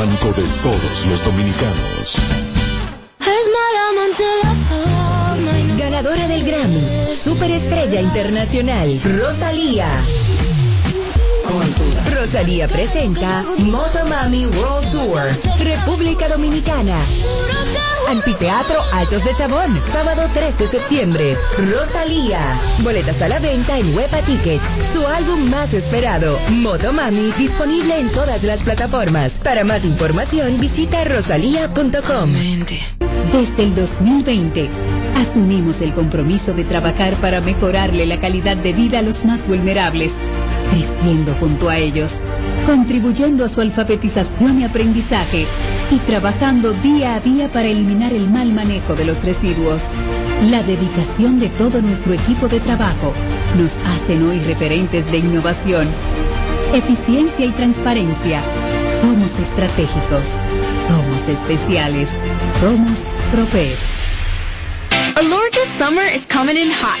banco de todos los dominicanos. Ganadora del Grammy, Superestrella Internacional, Rosalía. Rosalía presenta Motomami World Tour, República Dominicana. Anfiteatro Altos de Chabón, sábado 3 de septiembre. Rosalía. Boletas a la venta en Huepa Tickets. Su álbum más esperado, Motomami, disponible en todas las plataformas. Para más información, visita rosalía.com. Desde el 2020, asumimos el compromiso de trabajar para mejorarle la calidad de vida a los más vulnerables creciendo junto a ellos, contribuyendo a su alfabetización y aprendizaje y trabajando día a día para eliminar el mal manejo de los residuos. La dedicación de todo nuestro equipo de trabajo nos hacen hoy referentes de innovación, eficiencia y transparencia. Somos estratégicos, somos especiales, somos Propet. Alorca summer is coming in hot,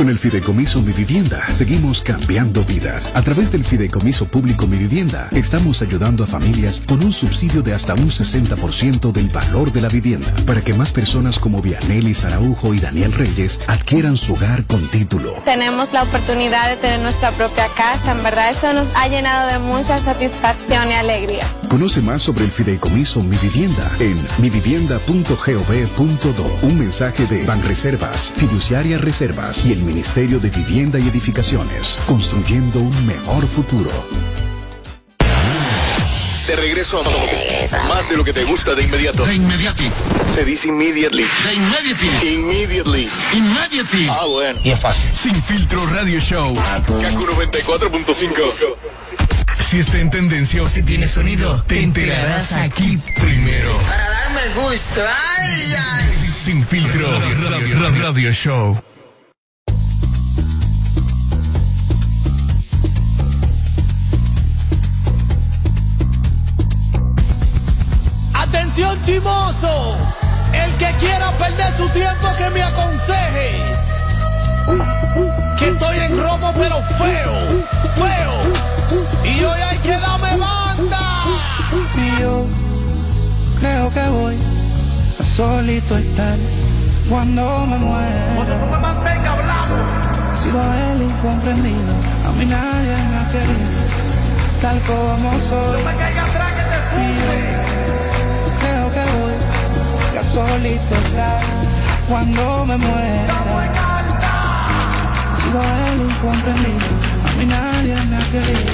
Con el Fideicomiso Mi Vivienda seguimos cambiando vidas. A través del Fideicomiso Público Mi Vivienda estamos ayudando a familias con un subsidio de hasta un 60% del valor de la vivienda para que más personas como Vianelli Saraujo y Daniel Reyes adquieran su hogar con título. Tenemos la oportunidad de tener nuestra propia casa. En verdad, esto nos ha llenado de mucha satisfacción y alegría. Conoce más sobre el Fideicomiso Mi Vivienda en mivivienda.gov.do. Un mensaje de Banreservas, Fiduciaria Reservas y el Ministerio de Vivienda y Edificaciones, construyendo un mejor futuro. De regreso a más de lo que te gusta de inmediato. De inmediati. Se dice immediately. De inmediati. Immediately. Immediately. Ah, bueno. Y es fácil. Sin filtro radio show. Kaku 94.5. Si está en tendencia o si tiene sonido, te enterarás aquí primero. Para darme gusto. Ay, ay. Sin filtro radio, radio show. Atención chimoso, el que quiera perder su tiempo que me aconseje. Que estoy en robo pero feo, feo. Y hoy hay que darme banda. Y yo creo que voy a solito estar cuando me muera. Cuando no me mantenga hablando. Sido el incomprendido, a mí nadie me ha querido, tal como soy. No me caiga atrás que te funde. Creo que voy a solito estar cuando me muera. He sido el incomprendido, a mí nadie me ha querido,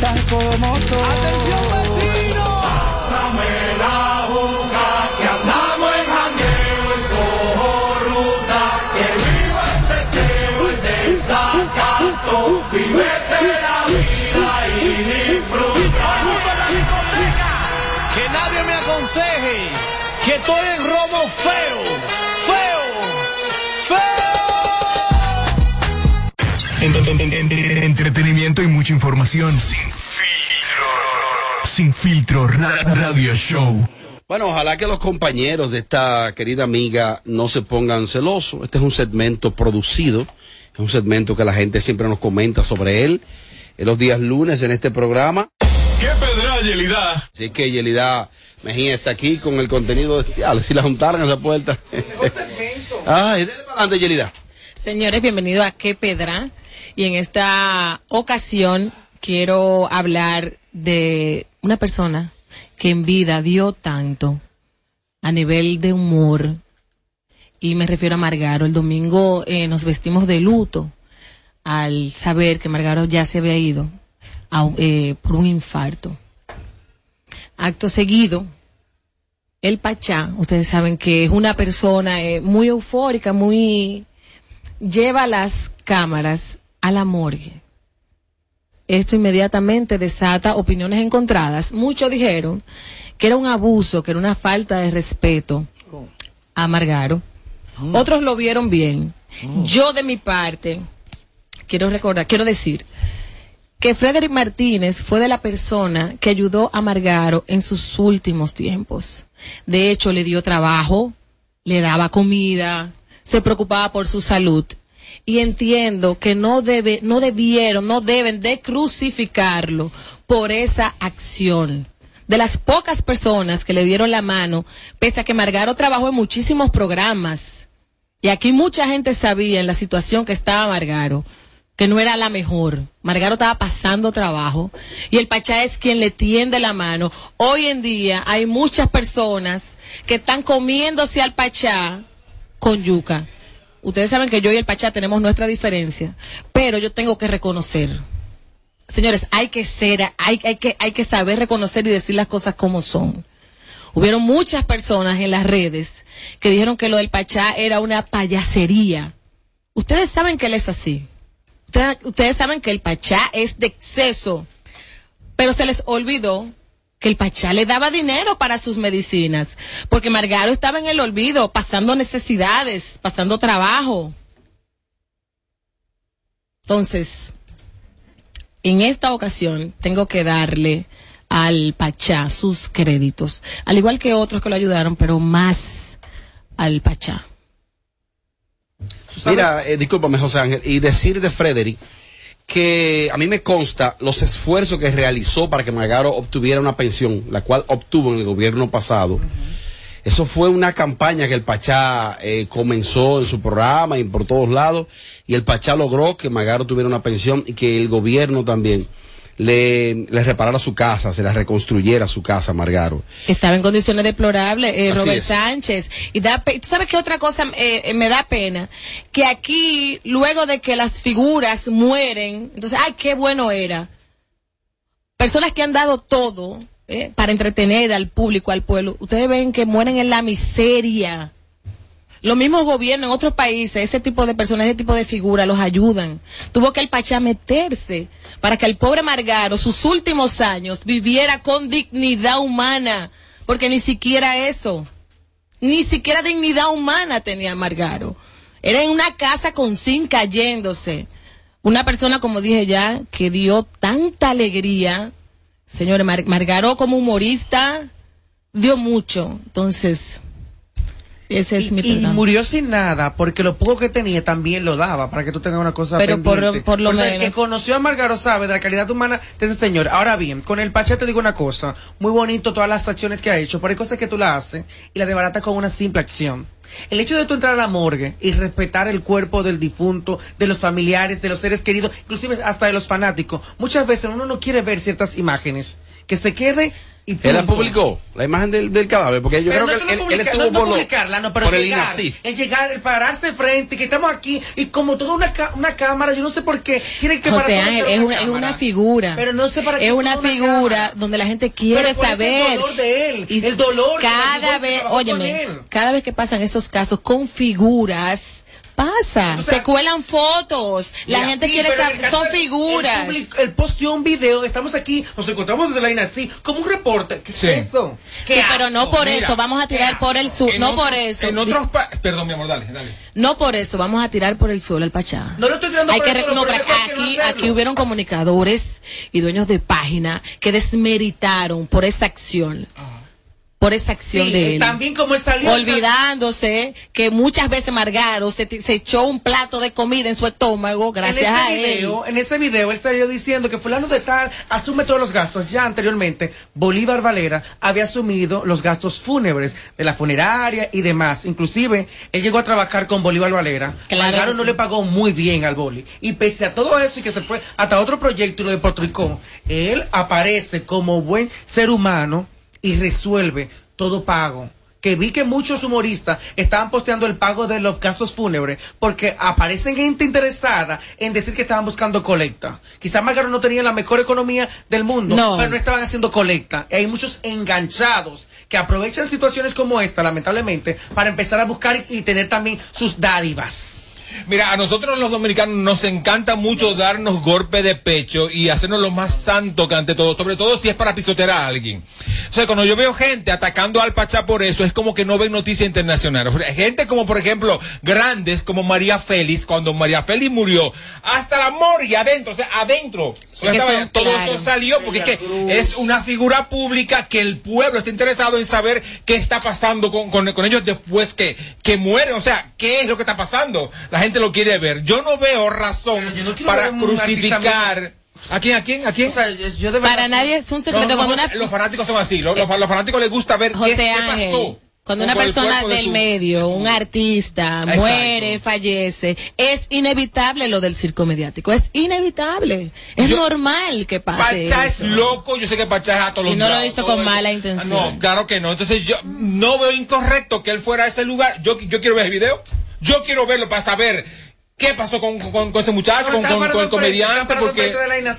tal como soy. Atención vecino. Aconseje que estoy en robo feo, feo, feo. En- en- en- en- entretenimiento y mucha información. Sin filtro. Sin filtro ra- radio show. Bueno, ojalá que los compañeros de esta querida amiga no se pongan celosos. Este es un segmento producido, es un segmento que la gente siempre nos comenta sobre él. En los días lunes en este programa. ¿Qué Yelida? Así que Yelida Mejía está aquí con el contenido de ya, si la juntaran a esa puerta. Ay, dale para adelante, Yelida. Señores, bienvenidos a Qué Pedra. Y en esta ocasión quiero hablar de una persona que en vida dio tanto a nivel de humor. Y me refiero a Margaro. El domingo eh, nos vestimos de luto al saber que Margaro ya se había ido a eh, por un infarto. Acto seguido, el Pachá, ustedes saben que es una persona eh, muy eufórica, muy lleva las cámaras a la morgue esto inmediatamente desata opiniones encontradas. Muchos dijeron que era un abuso, que era una falta de respeto a Margaro. Otros lo vieron bien. Yo de mi parte, quiero recordar, quiero decir que Frederick Martínez fue de la persona que ayudó a Margaro en sus últimos tiempos. De hecho, le dio trabajo, le daba comida, se preocupaba por su salud. Y entiendo que no debe, no debieron, no deben de crucificarlo por esa acción. De las pocas personas que le dieron la mano, pese a que Margaro trabajó en muchísimos programas. Y aquí mucha gente sabía en la situación que estaba Margaro que no era la mejor. Margaro estaba pasando trabajo y el Pachá es quien le tiende la mano. Hoy en día hay muchas personas que están comiéndose al Pachá con yuca. Ustedes saben que yo y el Pachá tenemos nuestra diferencia, pero yo tengo que reconocer. Señores, hay que ser, hay, hay, que, hay que saber reconocer y decir las cosas como son. Hubieron muchas personas en las redes que dijeron que lo del Pachá era una payasería. Ustedes saben que él es así ustedes saben que el Pachá es de exceso, pero se les olvidó que el Pachá le daba dinero para sus medicinas, porque Margaro estaba en el olvido, pasando necesidades, pasando trabajo. Entonces, en esta ocasión tengo que darle al Pachá sus créditos, al igual que otros que lo ayudaron, pero más al Pachá. Mira, eh, discúlpame, José Ángel, y decir de Frederick que a mí me consta los esfuerzos que realizó para que Margaro obtuviera una pensión, la cual obtuvo en el gobierno pasado. Eso fue una campaña que el Pachá eh, comenzó en su programa y por todos lados, y el Pachá logró que Magaro tuviera una pensión y que el gobierno también le, le reparara su casa, se la reconstruyera su casa, Margaro. Estaba en condiciones deplorables, eh, Robert Sánchez. Y da ¿tú sabes qué otra cosa eh, eh, me da pena? Que aquí, luego de que las figuras mueren, entonces, ay, qué bueno era. Personas que han dado todo eh, para entretener al público, al pueblo, ustedes ven que mueren en la miseria los mismos gobiernos en otros países, ese tipo de personas, ese tipo de figuras los ayudan. Tuvo que el Pachá meterse para que el pobre Margaro, sus últimos años, viviera con dignidad humana, porque ni siquiera eso, ni siquiera dignidad humana tenía Margaro. Era en una casa con zinc cayéndose. Una persona, como dije ya, que dio tanta alegría. Señores, Margaro como humorista dio mucho. Entonces, ese es y, mi y murió sin nada, porque lo poco que tenía también lo daba, para que tú tengas una cosa Pero por, pendiente. por lo O sea, menos. El que conoció a Margaro sabe de la calidad humana de ese señor. Ahora bien, con el Pachá te digo una cosa, muy bonito todas las acciones que ha hecho, pero hay cosas que tú la haces y la desbaratas con una simple acción. El hecho de tú entrar a la morgue y respetar el cuerpo del difunto, de los familiares, de los seres queridos, inclusive hasta de los fanáticos, muchas veces uno no quiere ver ciertas imágenes. Que se quede y Él la publicó, la imagen del, del cadáver, porque yo Pero creo no que él, él publica- estuvo no, no por, lo- publicarla, no, pero por el llegar, INASIF. el llegar, el pararse frente, que estamos aquí y como toda una, ca- una cámara, yo no sé por qué tienen que José parar Ángel, es una, es una figura. Pero no sé para qué Es una figura donde la gente quiere Pero ¿cuál es el saber. dolor de él? Y El dolor Cada vez, óyeme, él. cada vez que pasan esos casos con figuras, pasa. O sea, se cuelan fotos. La gente sí, quiere saber. el Son figuras. El, público- él posteó un video, estamos aquí, nos encontramos desde la INACI, como un reporte. ¿Qué Sí. es eso? Sí, pero no por Mira, eso, vamos a tirar por el sur, En no otros- por eso. En otros pa- Perdón, mi amor, dale, dale. No por eso, vamos a tirar por el suelo al Pachá. No lo estoy tirando Hay por que el suelo, aquí, aquí hubieron comunicadores y dueños de página que desmeritaron por esa acción. Por esa acción Sí, de eh, él. también como él salió- Olvidándose que muchas veces Margaro se, echó un plato de comida en su estómago gracias en a ese él. video, En ese video él salió diciendo que fulano de tal asume todos los gastos. Ya anteriormente, Bolívar Valera había asumido los gastos fúnebres de la funeraria y demás. Inclusive, él llegó a trabajar con Bolívar Valera. Claro no le pagó muy bien al Boli. Y pese a todo eso y que se fue hasta otro proyecto y lo depotricó, él aparece como buen ser humano y resuelve todo pago. Que vi que muchos humoristas estaban posteando el pago de los gastos fúnebres porque aparecen gente interesada en decir que estaban buscando colecta. Quizás Margaro no tenía la mejor economía del mundo, No. pero no estaban haciendo colecta. Y hay muchos enganchados que aprovechan situaciones como esta, lamentablemente, para empezar a buscar y tener también sus dádivas. Mira, a nosotros los dominicanos nos encanta mucho darnos golpe de pecho y hacernos lo más santo que ante todo, sobre todo si es para pisotear a alguien. O sea, cuando yo veo gente atacando al Pachá por eso, es como que no ven noticias internacionales. Gente como, por ejemplo, grandes como María Félix, cuando María Félix murió, hasta la morgue adentro, o sea, adentro. Todo eso salió porque es, que es una figura pública que el pueblo está interesado en saber qué está pasando con, con- con ellos después que, que mueren. O sea, qué es lo que está pasando. La gente lo quiere ver. Yo no veo razón para crucificar. ¿A quién? ¿A quién? ¿A quién? Para nadie es un secreto. No, no, cuando una, Los fanáticos son así. Los, los- los fanáticos les gusta ver qué, José qué Ángel, pasó. Cuando una persona de del medio, un artista, Exacto. muere, fallece, es inevitable lo del circo mediático. Es inevitable. Es Yo- normal que pase. Pacha es loco, yo sé que Pacha es Y atolondrado. no lo hizo con mala Ah, intención. No, claro que no. Entonces yo no veo incorrecto que él fuera a ese lugar. Yo, yo quiero ver el video. Yo quiero verlo para saber qué pasó con, con- con ese muchacho, con, con- con el comediante, porque... de la.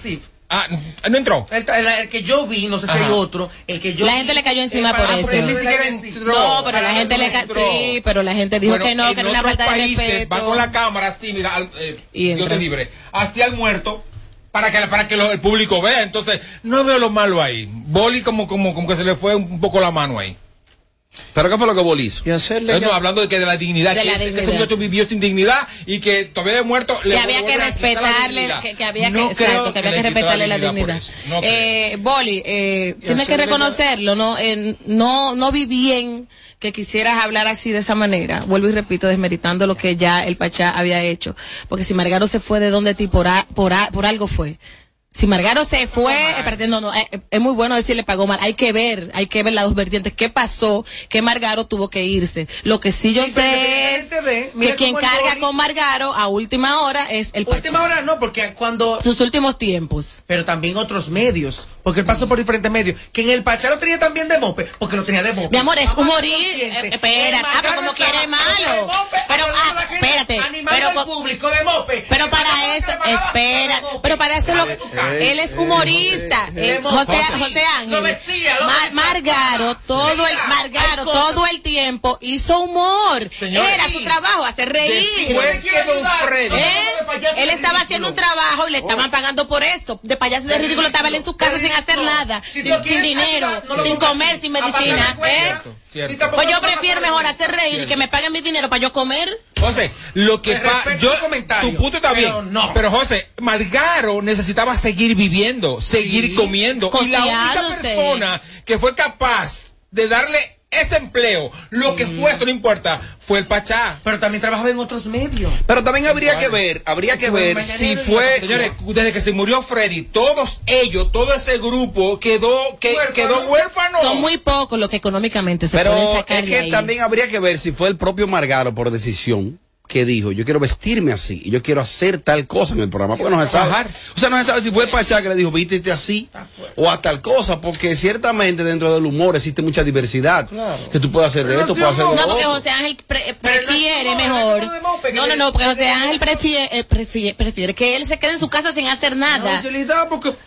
Ah, no entró. El, el- el que yo vi, no sé si hay otro, el que yo La vi, gente le cayó encima el por eso. él ni siquiera No, pero la gente le ca- sí, pero la gente dijo Bueno, que no, que era una falta de países respeto. van con la cámara así, mira, al, eh, Y Dios te libre, hacia el muerto para que para que lo- el público vea. Entonces, no veo lo malo ahí. Boli como como como que se le fue un poco la mano ahí. ¿Pero qué fue lo que Boli hizo? Eh, no, hablando de que de la dignidad, De que, la ese- que ese dignidad. muchacho vivió sin dignidad y que todavía de muerto le que había que la respetarle, dignidad. que, que había que, No creo exacto, que había que respetarle la dignidad. No creo. eh, Boli, eh, tienes que hacerle reconocerlo, ¿no? Eh, no, no vi bien que quisieras hablar así de esa manera. Vuelvo y repito, desmeritando lo que ya el Pachá había hecho. Porque si Margaro se fue de donde ti por, a- por, a- por algo fue. Si Margaro se fue, eh, no, no, eh, es muy bueno decirle pagó mal. Hay que ver, hay que ver las dos vertientes. ¿Qué pasó? Que Margaro tuvo que irse. Lo que sí yo Sí, sé es de- mira que quien carga con Margaro a última hora es el Pachá. Última hora no, porque cuando... Sus últimos tiempos. Pero también otros medios, porque él pasó por diferentes medios. Que en el Pachá lo tenía también de mope, porque lo tenía de mope. Mi amor, es humorista. conscientes. Eh, espera, ah, pero como quiere malo. mope, Pero, ah, espérate, pero al público de mope. Pero para eso, espera, pero para eso lo, Eh, él es humorista. Eh, mope. José. José Ángel. Margaro, todo el, Margaro, todo el tiempo hizo humor. Era su trabajo, hacer reír. Freddy- Él, estaba haciendo un trabajo y le Oh. estaban pagando por esto. De payaso de ridículo estaba él en su casa sin hacer nada, Si sin, dinero, ayudar, no lo sin comer, sin medicina. ¿eh? Cierto. Pues yo prefiero mejor hacer reír y que me paguen mi dinero para yo comer. José, lo que pasa, yo, tu punto está pero bien, no. pero José, Margaro necesitaba seguir viviendo, seguir Sí. comiendo, y la única persona que fue capaz de darle ese empleo, lo que fue, esto no importa, fue el Pachá. Pero también trabajaba en otros medios. Pero también habría que ver, habría que ver si fue... Señores, desde que se murió Freddy, todos ellos, todo ese grupo quedó, que, Huérfano. quedó huérfano. Son muy pocos los que económicamente se Pero pueden sacar es de que ahí. también habría que ver si fue el propio Margaro por decisión que dijo, yo quiero vestirme así y yo quiero hacer tal cosa en el programa, porque no se sabe. O sea, no se sabe si fue el Pachá que le dijo, vístete así o a tal cosa, porque ciertamente dentro del humor existe mucha diversidad. Que tú puedes hacer de esto, puedes hacer de No, porque. José Ángel pre- prefiere mejor. no No, no, porque José Ángel prefiere, eh, prefiere, prefiere que él se quede en su casa sin hacer nada. Porque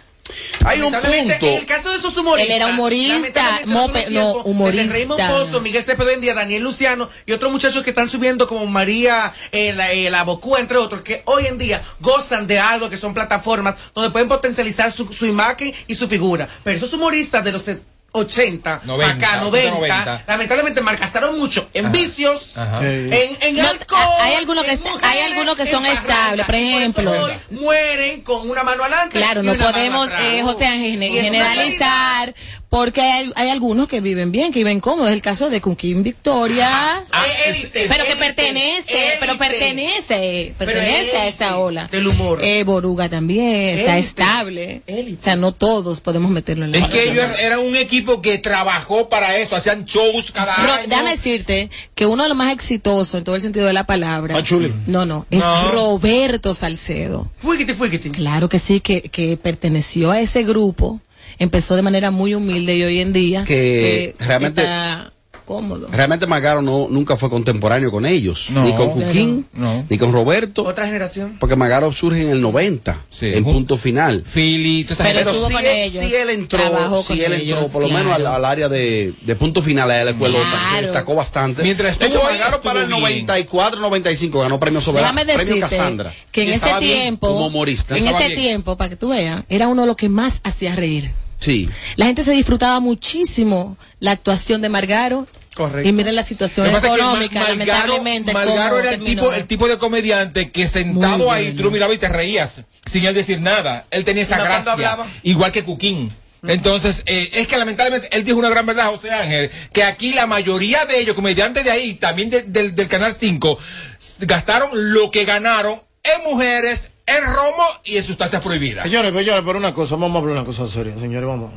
Hay un punto. En el caso de esos humoristas. Él era humorista, Mope, no, humorista. Raymond Pozo, Miguel Cepeda India, Daniel Luciano y otros muchachos que están subiendo como María, eh, la, eh, la Bocúa, entre otros, que hoy en día gozan de algo que son plataformas donde pueden potencializar su, su imagen y su figura. Pero esos humoristas de los 80, 90, acá 90, 90. lamentablemente malgastaron mucho en vicios, Ajá. en, en No, alcohol. hay algunos que mujeres, hay algunos que son estables, por eso ejemplo. hoy mueren con una mano adelante. Claro, y no una mano podemos, atrás. eh, José Ángel, generalizar, porque hay, hay algunos que viven bien, que viven cómodos. Es el caso de Cunquín Victoria. Ah, élite, pero que élite, pertenece, élite. pero pertenece, pertenece a esa ola. del humor. Eh, Boruga también está Élite. estable. O sea, no todos podemos meterlo en la Es que ellos eran un equipo que trabajó para eso, hacían shows cada Ro- año. déjame decirte que uno de los más exitosos en todo el sentido de la palabra. Pachuli. No, no, es No. Roberto Salcedo. Fuíguete, fuíguete. Claro que sí, que, que perteneció a ese grupo. Empezó de manera muy humilde y hoy en día Que eh, realmente- está cómodo. Realmente Margaro no, nunca fue contemporáneo con ellos, No. ni con Cuquín, No. ni con Roberto, Otra generación. porque Margaro surge en el 90, en punto final. Philly, Pero estuvo sí, con él, ellos, sí él entró, sí él entró, ellos, por lo menos al, claro. al área de, de punto final de la escuela, Claro. se destacó bastante. Mientras de hecho, Margaro para el estuvo bien. 94, 95 ganó premio Soberano, premio Casandra. que en ese bien tiempo, como humorista. en ese bien. tiempo, para que tú veas, era uno de los que más hacía reír. Sí. La gente se disfrutaba muchísimo la actuación de Margaro. Correcto. Y miren la situación Lo que pasa es que económica, lamentablemente. Malgaro cómo era el terminó. tipo, el tipo de comediante que sentado Muy ahí tú lo mirabas y te reías sin él decir nada. Él tenía esa ¿Y cuando gracia. hablaba? Igual que Cuquín. Entonces, eh, es que lamentablemente él dijo una gran verdad, José Ángel, que aquí la mayoría de ellos, comediantes de ahí, también de- del, del Canal 5, s- gastaron lo que ganaron en mujeres, en romo y en sustancias prohibidas. Señores, señores, pero una cosa, vamos a hablar una cosa seria, señores, vamos.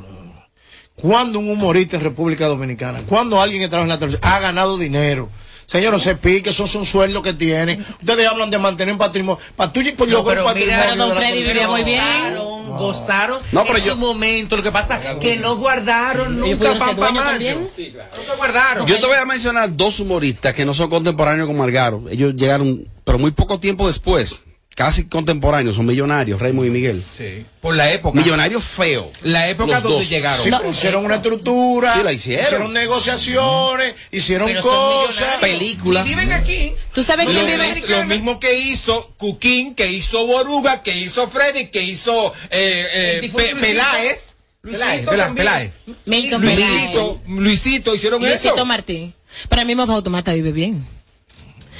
¿Cuándo un humorista en República Dominicana, cuando alguien que trabaja en la televisión ha ganado dinero? Señores, se pique, esos son sueldos que tienen. Ustedes hablan de mantener un patrimonio. Para tú y por No, lograr pero mira, patrimonio. don Freddy vivía muy bien. Gozaron, gozaron No, pero en yo- su momento. Lo que pasa es que no guardaron nunca dueños mayo. Nunca guardaron. Yo te voy a mencionar dos humoristas que no son contemporáneos con Margaro. Ellos llegaron, pero muy poco tiempo después. Casi contemporáneos, son millonarios, Raymond y Miguel. Sí. Por la época. Millonarios feos. La época Los donde dos. llegaron. Sí, pero hicieron una estructura. Sí, la hicieron. negociaciones, hicieron Pero son cosas. millonarios. Película. Y viven aquí. ¿Tú sabes Lo, quién vive? mis- lo mismo que hizo Cuquín, que hizo Boruga, que hizo Freddy, que hizo eh, eh, Pe- Luisito. Peláez. Luisito Peláez, Peláez. Milton Luisito, Peláez. Luisito, hicieron Luisito eso. Martín. Pero el mismo Fautomata vive bien.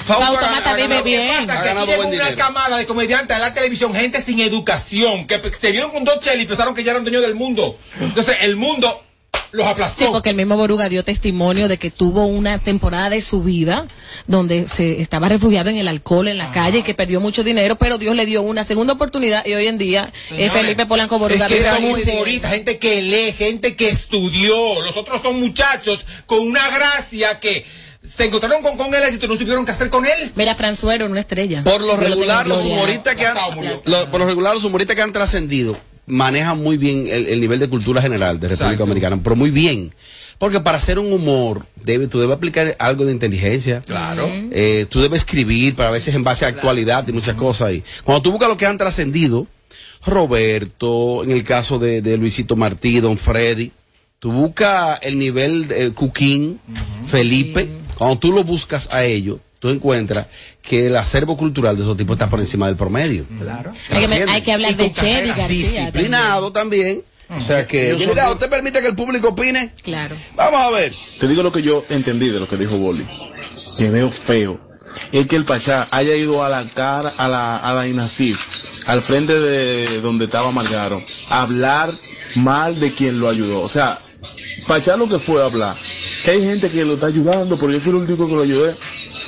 Fausto Fausto ha- Mata ha vive bien. ¿Qué pasa? Ha Que aquí llegó una dinero. camada de comediantes a la televisión, gente sin educación, que se vieron con dos cheles y pensaron que ya eran dueños del mundo. Entonces, el mundo los aplastó. Sí, porque el mismo Boruga dio testimonio de que tuvo una temporada de su vida donde se estaba refugiado en el alcohol en la calle y que perdió mucho dinero, pero Dios le dio una segunda oportunidad y hoy en día Señores, Felipe Polanco Boruga Es que son humoristas, gente que lee, gente que estudió. Los otros son muchachos con una gracia que se encontraron con, con el éxito y no supieron qué hacer con él. Mira, Franzuero, una estrella. Por lo regular, los humoristas que han, lo- por lo regular, los humoristas que han trascendido manejan muy bien el, el nivel de cultura general de República Exacto. Dominicana, pero muy bien. Porque para hacer un humor, debe, tú debes aplicar algo de inteligencia. Claro. Eh, tú debes escribir, para a veces en base a actualidad y muchas cosas ahí. Cuando tú buscas lo que han trascendido, Roberto, en el caso de, de Luisito Martí, Don Freddy, tú buscas el nivel de Cuquín, Felipe, cuando tú lo buscas a ellos, tú encuentras que el acervo cultural de esos tipos está por encima del promedio. Claro. Hay que, hay que hablar Y de. García. Disciplinado también. O sea que, Yo mira, ¿usted permite que el público opine? Claro. Vamos a ver. Te digo lo que yo entendí de lo que dijo Boli. Que veo feo. Es que el Pachá haya ido a la cara, a la, a la INACIF, al frente de donde estaba Margaro, a hablar mal de quien lo ayudó. O sea, Pachá lo que fue a hablar. Que hay gente que lo está ayudando, pero yo fui el único que lo ayudé.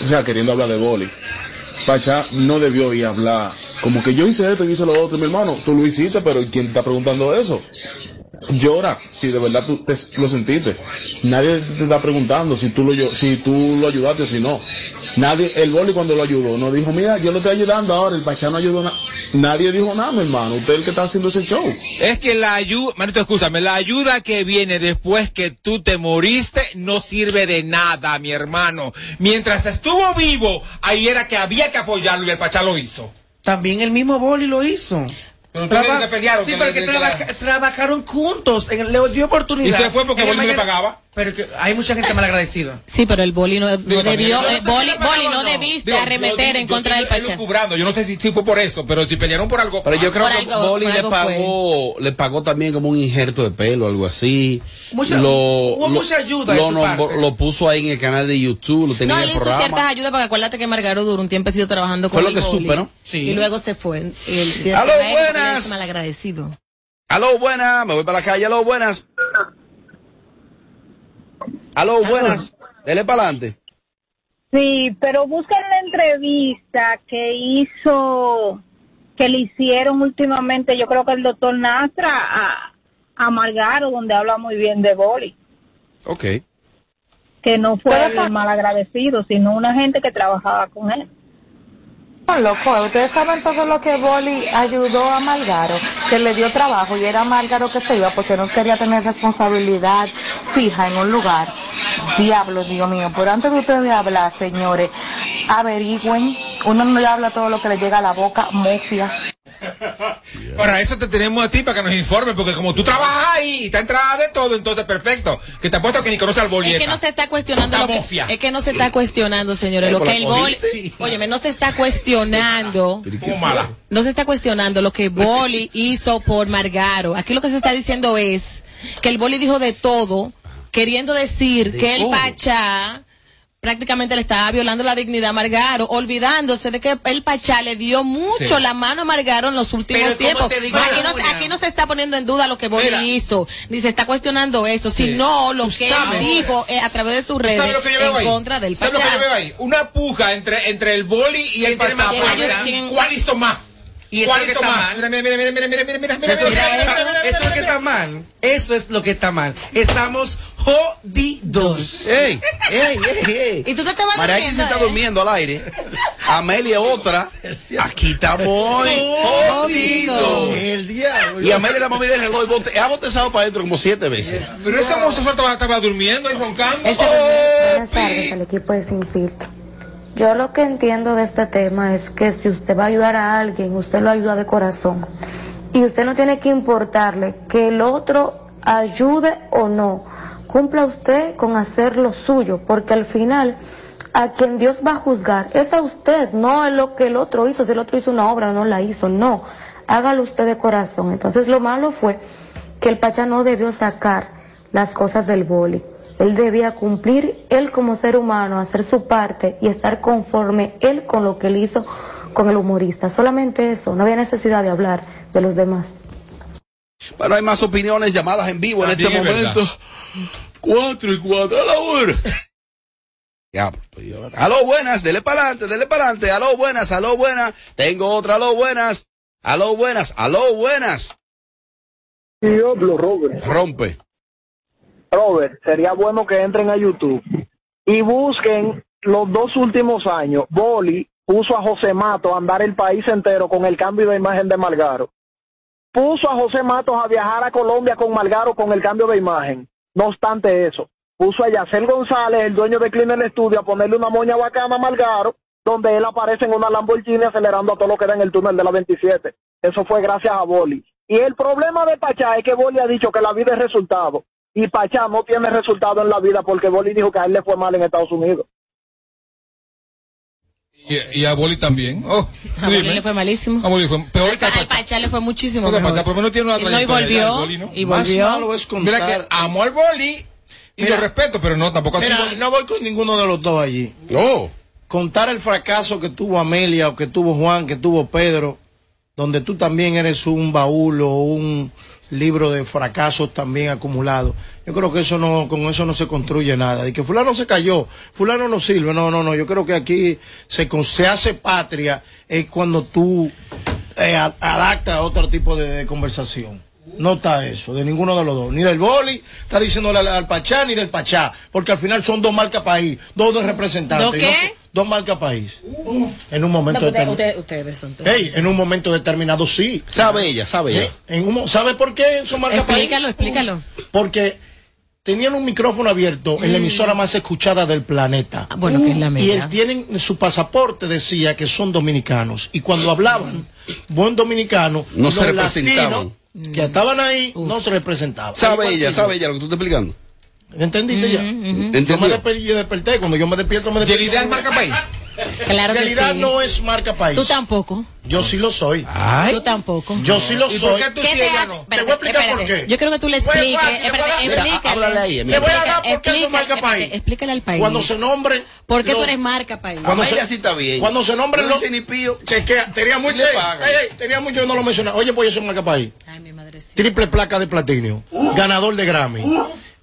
O sea, queriendo hablar de Boli. Pachá no debió ir a hablar. Como que yo hice esto y hice lo otro, mi hermano. Tú lo hiciste, pero ¿quién te está preguntando eso? Llora si de verdad tú te- lo sentiste. Nadie te está preguntando si tú lo, si tú lo ayudaste o si no. Nadie, el boli cuando lo ayudó, no dijo, mira, yo lo estoy ayudando ahora, el Pachá no ayudó nada. Nadie dijo nada, mi hermano. Usted es el que está haciendo ese show. Es que la ayuda, manito, escúchame, la ayuda que viene después que tú te moriste no sirve de nada, mi hermano. Mientras estuvo vivo, ahí era que había que apoyarlo y el Pachá lo hizo. También el mismo Boli lo hizo. Pero ustedes se pelearon, Sí, que porque trabaja- trabajaron juntos. En- le dio oportunidad. Y se fue porque no le pagaba. Pero que hay mucha gente malagradecida. Sí, pero el boli no, no Digo, debió, eh, boli, ¿No te boli no pagaba o no? debiste Digo, arremeter yo- en yo contra del estoy Pachá. elucubrando. Yo no sé si, si fue por eso, pero si pelearon por algo. Pero yo creo Por que algo- Boli le pagó, le pagó también como un injerto de pelo, algo así. Mucha- lo, hubo lo- mucha ayuda lo, parte. lo puso ahí en el canal de YouTube, lo tenía No, en el hizo ciertas programa. ayudas porque acuérdate que Margaro duró un tiempo sido trabajando con Fue lo el que boli. supe, ¿no? Sí. Y luego se fue. Y el, ¡Aló, el- el- buenas! malagradecido. Aló, buenas, me voy para la calle, aló, buenas. Aló, buenas. Dele para adelante. Sí, pero busca la entrevista que hizo, que le hicieron últimamente, yo creo que el doctor Nastra a, a Margaro, donde habla muy bien de Boli, Ok. que no fue el malagradecido, sino una gente que trabajaba con él. Loco, ustedes saben todo lo que Boli ayudó a Malgaro, que le dio trabajo y era Malgaro que se iba porque no quería tener responsabilidad fija en un lugar. Diablo, Dios mío. Pero antes de ustedes hablar, señores, averigüen. Uno no le habla todo lo que le llega a la boca, mofia. Para eso te tenemos a ti para que nos informe, porque como tú trabajas ahí, está entrada de todo, entonces perfecto. Que te apuesto que ni conoce al Es bolieta. que no se está cuestionando lo que, es que no se está cuestionando, señores, Eh, lo que el boli. Sí. óyeme, no se está cuestionando, no se está cuestionando lo que Boli hizo por Margaro. Aquí lo que se está diciendo es que el Boli dijo de todo, queriendo decir De que el todo. Pachá prácticamente le estaba violando la dignidad a Margaro, olvidándose de que el Pachá le dio mucho Sí. la mano a Margaro en los últimos Pero, ¿cómo tiempos. digo aquí, no, aquí no se está poniendo en duda lo que Boli Mira. hizo, ni se está cuestionando eso, sino lo que él dijo eh, a través de sus redes ¿Sabes lo que yo veo en ahí? contra del ¿Sabes lo que Pachá. yo veo ahí? Una puja entre, entre el boli y el pachá. ¿Cuál hizo más? Y eso ¿Cuál es lo que está mal. Mira, mira, mira, mira, mira, mira, mira, mira, Eso, mira, mira, eso- mira, mira, eso es lo que está mal. Eso es lo que está mal. Estamos jodidos. ¡Ey! ¡Ey, ey, ey! Y tú te Mariachi se durmiendo, está ¿eh? durmiendo al aire. Amelia otra. Aquí estamos jodidos. El diablo. Y Amelia la mira el reloj. y bote- Ha botezado para adentro como siete veces. Pero ese mozo estaba, estaba durmiendo y roncando. Buenas tardes al equipo de Sin Filtro. Yo lo que entiendo de este tema es que si usted va a ayudar a alguien, usted lo ayuda de corazón. Y usted no tiene que importarle que el otro ayude o no. Cumpla usted con hacer lo suyo, porque al final a quien Dios va a juzgar es a usted, no es lo que el otro hizo. Si el otro hizo una obra, no la hizo, no. Hágalo usted de corazón. Entonces lo malo fue que el Pachá no debió sacar las cosas del boli. Él debía cumplir, él como ser humano, hacer su parte y estar conforme él con lo que él hizo con el humorista. Solamente eso, no había necesidad de hablar de los demás. Bueno, hay más opiniones, llamadas en vivo en También este es verdad. momento. Cuatro y cuatro, a la hora. Ya, pues. Aló, buenas, dele para adelante, dele para adelante. Aló, buenas, aló, buenas. Tengo otra, aló, buenas. Aló, buenas, aló, buenas. Diablo, Robert. Rompe. Robert, sería bueno que entren a YouTube y busquen los dos últimos años. Boli puso a José Matos a andar el país entero con el cambio de imagen de Malgaro. Puso a José Matos a viajar a Colombia con Malgaro con el cambio de imagen. No obstante eso, puso a Yacel González, el dueño de Clean el Estudio, a ponerle una moña bacana a Malgaro, donde él aparece en una Lamborghini acelerando a todo lo que era en el túnel de la 27. Eso fue gracias a Boli. Y el problema de Pachá es que Boli ha dicho que la vida es resultado. Y Pachá no tiene resultado en la vida porque Boli dijo que a él le fue mal en Estados Unidos. Y, y a Boli también. Oh, A Boli dime. le fue malísimo. A Boli fue peor que a Al Pachá le fue muchísimo Porque mejor. Pachá por lo menos tiene una Y no, y trayectoria volvió, Boli, ¿no? y Más volvió. malo es contar. Mira que amo al Boli y Mira. lo respeto, pero no, tampoco así. Mira, no voy con ninguno de los dos allí. Oh. Contar el fracaso que tuvo Amelia o que tuvo Juan, que tuvo Pedro, donde tú también eres un baúl o un libro de fracasos también acumulado. Yo creo que eso no, con eso no se construye nada. Y que fulano se cayó, fulano no sirve. No, no, no. Yo creo que aquí se, se hace patria es cuando tú eh, adaptas a otro tipo de, de conversación. No está eso, de ninguno de los dos. Ni del boli, está diciéndole al, al Pachá, ni del Pachá. Porque al final son dos marcas país, dos representantes. ¿Dos no- qué? Dos marcas país. En un momento No, determinado. ustedes, ustedes son Ey, en un momento determinado sí. Sabe ella, sabe ella. Eh, en un ¿Sabe por qué son marcas país? Explícalo, explícalo. Porque tenían un micrófono abierto en la emisora más escuchada del planeta. Ah, bueno, que es la Y media. él tienen su pasaporte decía que son dominicanos y cuando hablaban buen dominicano No se los representaban. latinos que estaban ahí no se representaban. Sabe ella, sabe ella lo que tú estás explicando. ¿Entendiste ya? Yo me desperté, yo desperté, cuando yo me despierto me despierto. ¿Yelida es marca país? Claro que Yelida sí. no es marca país. Tú tampoco. Yo sí lo soy. Tú tampoco. Yo sí lo ¿Y por soy. qué tú ¿Qué sí, te hace? no? Espérate, Te voy a explicar por espérate. qué. Yo creo que tú le expliques. háblale a ella, mira. Le voy a dar por qué son marca espérate, país. Explícale al país. Cuando se nombren. ¿Por qué tú los- eres marca país? Cuando se, sí está bien. Cuando se nombren No los. ni pío. Chequea, tenía mucho. Le ey, pagan. ey, ey, tenía mucho, yo no lo mencionaba. Oye, pues yo soy marca país. Ay, mi madre sí. Triple placa de platino. Ganador de Grammy.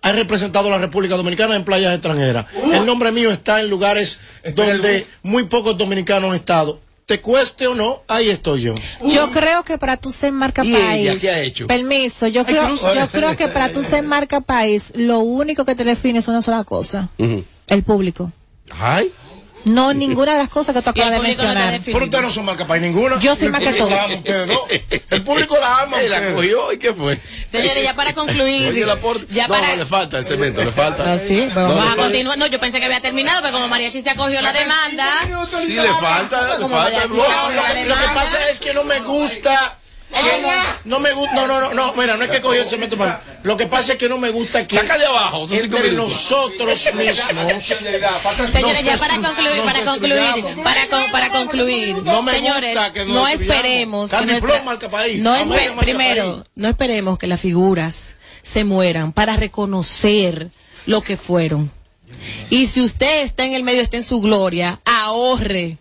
Ha representado a la República Dominicana en playas extranjeras. El nombre mío está en lugares donde muy pocos dominicanos han estado. Te cueste o no, ahí estoy yo. Yo creo que para tú ser marca ¿Y país. ella qué ha hecho? Permiso, yo Ay, creo, cruza. yo creo que para tú ser marca país, lo único que te define es una sola cosa: el público. Ay. No, ninguna de las cosas que tú acabas de mencionar. Pero ustedes no son marca país ninguna. Yo soy más que todo. ustedes dos. El público la ama la cogió y qué fue. Señores, ya para concluir. Oye, la por- ya no, para- le falta el cemento, le falta. Ah, sí, pues No, vamos a falta. continuar. No, yo pensé que había terminado, pero como Mariachi se acogió la demanda. Sí, le falta, le falta. No, lo, que, pasa es que no me gusta. No, me gusta, no, no, no, no, mira, no es que cogió el cemento para. Lo que pasa es que no me gusta que Saca de abajo, entre nosotros mismos. Señores, ya para concluir, para concluir, para, con- para concluir, No me señores, gusta que nos no esperemos que nuestra- no Amaya espe- marca primero, no esperemos que las figuras se mueran para reconocer lo que fueron. Y si usted está en el medio, está en su gloria, ahorre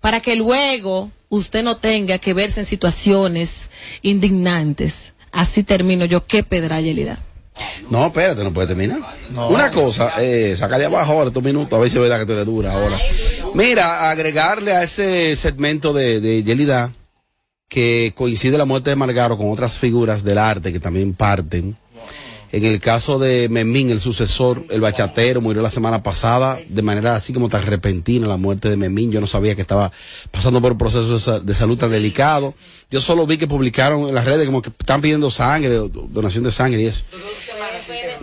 para que luego usted no tenga que verse en situaciones indignantes. Así termino yo. Qué pedra, Yelida. No, espérate, no puede terminar. Una cosa, eh, saca de abajo ahora estos minutos, a ver si es verdad que tú eres dura ahora. Mira, agregarle a ese segmento de, de Yelida, que coincide la muerte de Margaro con otras figuras del arte que también parten. En el caso de Memín, el sucesor, el bachatero, murió la semana pasada de manera así como tan repentina la muerte de Memín. Yo no sabía que estaba pasando por un proceso de, sa- de salud tan delicado. Yo solo vi que publicaron en las redes como que están pidiendo sangre, do- donación de sangre y eso.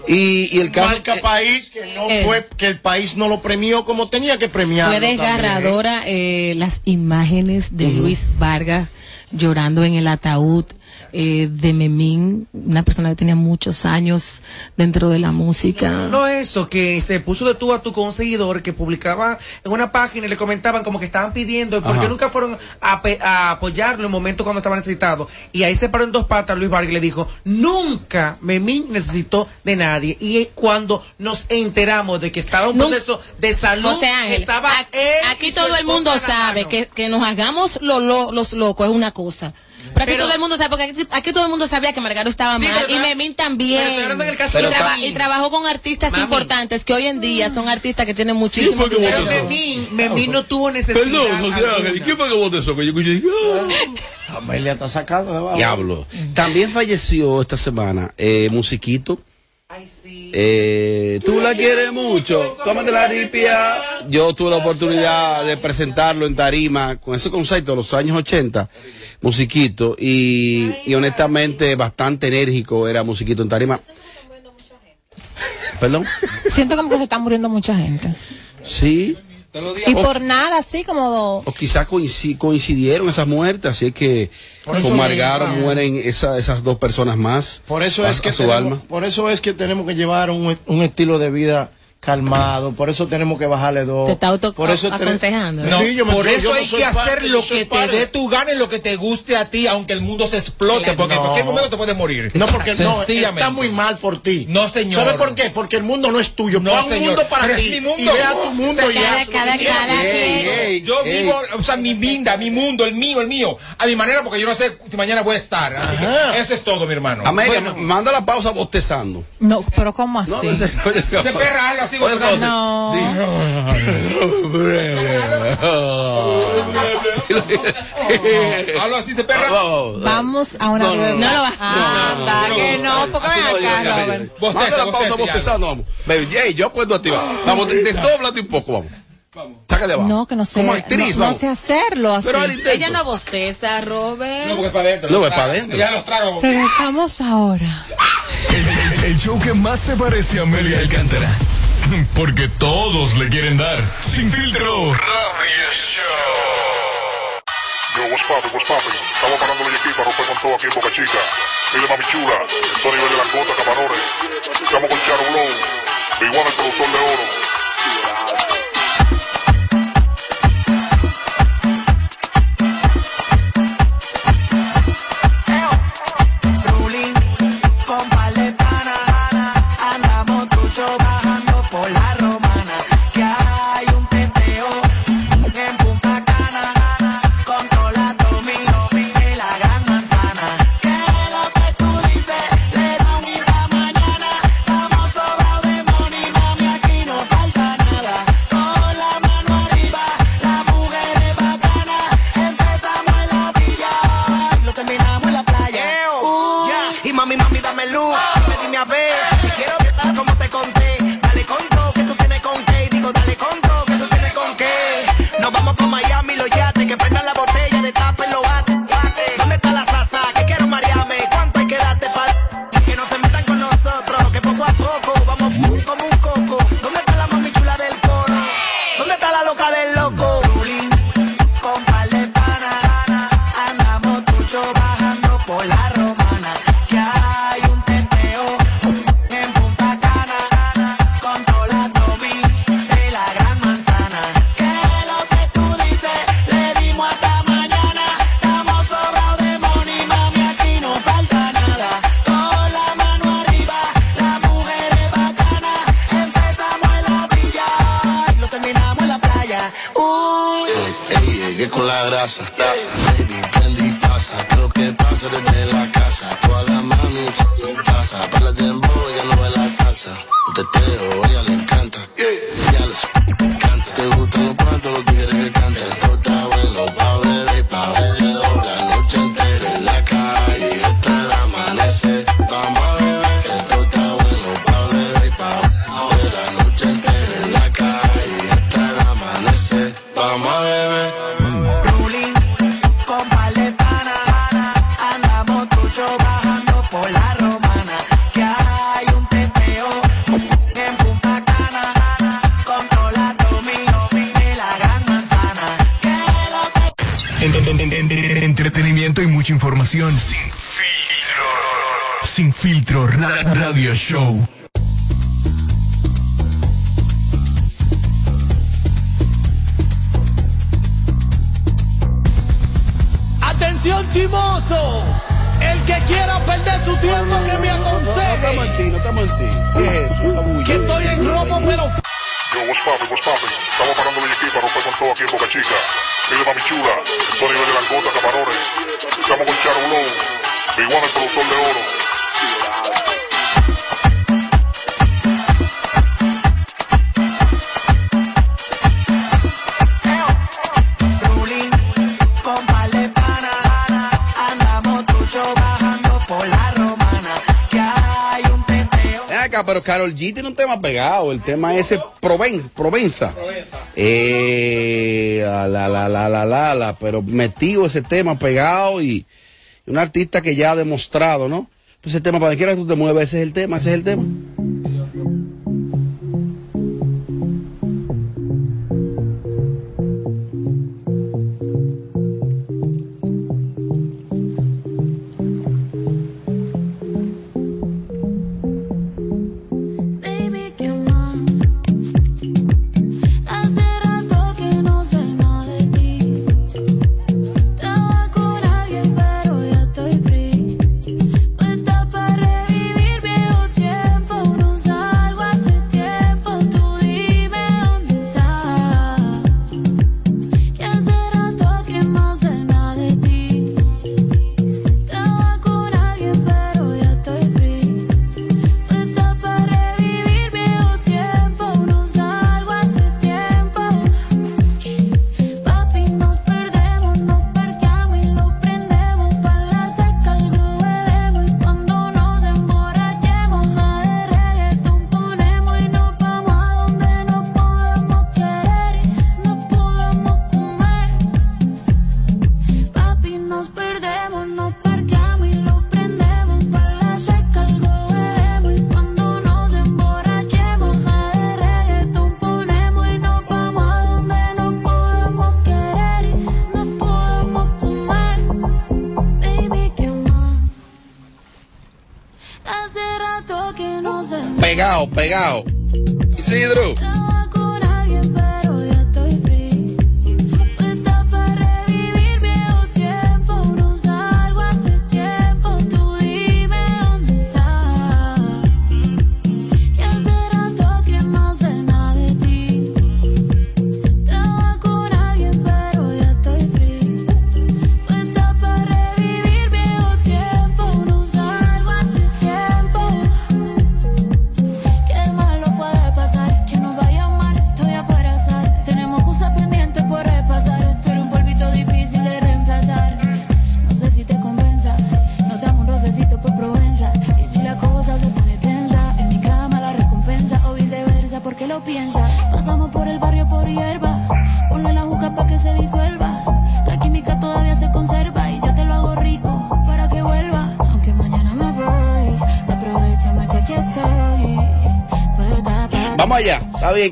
Y, y el caso... Marca país que no Eh. fue, que el país no lo premió como tenía que premiarlo. Fue desgarradora eh, las imágenes de Luis Vargas llorando en el ataúd eh, de Memín, una persona que tenía muchos años dentro de la música. No eso, que se puso de tú a tú con un seguidor que publicaba en una página y le comentaban como que estaban pidiendo, porque Ajá. nunca fueron a, apoyarlo en el momento cuando estaba necesitado. Y ahí se paró en dos patas Luis Vargas y le dijo, nunca Memín necesitó de nadie. Y cuando nos enteramos de que estaba en un proceso de salud, José Ángel, estaba a- él aquí todo el mundo sabe que, que nos hagamos lo- lo- los locos es una cosa. Pero aquí Pero- todo el mundo sabe, porque aquí, aquí todo el mundo sabía que Margaro estaba Sí, mal pero y Memín también. pero estoy hablando en el caso y, traba- trabajó con artistas Mami. importantes que hoy en día son artistas que tienen muchísimo fue que. Pero Memín, Memín no tuvo necesidad. Perdón, José Ángel. ¿quién fue que votó eso? Que yo. Amelia está sacando de abajo. Diablo. También falleció esta semana eh, Musiquito. Eh, tú la quieres mucho, tómate la ripia. Yo tuve la oportunidad de presentarlo en Tarima con ese concepto de los años 80, Musiquito, y, y honestamente bastante enérgico era Musiquito en Tarima. Perdón. Siento como que se está muriendo mucha gente. Sí. Y O- por nada, así como... o quizás coinci- coincidieron esas muertes, así es que Por eso con es- Margaro ah. mueren esa- esas dos personas más. Por eso a- es que su tenemos, alma. por eso es que tenemos que llevar un, un estilo de vida calmado, por eso tenemos que bajarle dos. Te está auto- por eso tenemos- aconsejando. No, Sí, yo me- por eso yo hay que hacer parte, lo que te dé tu gana y lo que te guste a ti, aunque el mundo se explote, porque en No. cualquier momento te puedes morir. No, porque no, está muy mal por ti. No, señor. ¿Sabe por qué? Porque el mundo no es tuyo. No, Pon un mundo para Pero ti. es mi mundo. Y vea tu mundo y Cada- Ey, ey, yo ey. vivo, o sea, mi vida, mi mundo, el mío, el mío, a mi manera, porque yo no sé si mañana voy a estar. Así que Ajá. eso es todo, mi hermano. Amelia, Bueno, manda la pausa bostezando. No, pero ¿cómo así? Se perra algo así. No. Hablo así, se perra. Vamos a una No, no, no. breve- No Anda, no, que no, no, no, porque ven no, acá. Robert. Manda la pausa bosteza, bostezando, vamos. Baby, hey, yo apuesto a ti. va. Vamos, de, de doblate un poco, vamos. Saca de abajo. No, que no sé. Como actriz, no, no vamos. sé hacerlo así. Pero. Ella no bosteza, Robert. No, porque es para adentro. No, es para adentro. Ya los trago. Regresamos ahora. El, el- el show que más se parece a Amelia Alcántara. Porque todos le quieren dar. Sin filtro. Radio Show. Yo, what's poppin', what's poppin'? Estamos parando el equipo para romper con todo aquí en Boca Chica. Mire, mami chula, esto a nivel de langota, camarones. Estamos con Charo Blow, One, el productor de oro. Sin filtro. Sin filtro. ra- radio show. Atención chimoso, el que quiera perder su tiempo que me aconseje. estamos en ti, no estamos. Que estoy en robo pero what's poppin', what's poppin'? Estamos parando equipo para romper con todo aquí en Boca Chica. Mire, mami chula, Tony de Langota, Camarones. Estamos con Charo Blow, Big One, el productor de oro. Pero Carol G tiene un tema pegado. El tema ese Proven- Provenza. Eh, la, la, la, la, la, la, pero metido ese tema pegado y, un artista que ya ha demostrado, ¿no? Pues ese tema, para que tú te muevas, ese es el tema, ese es el tema.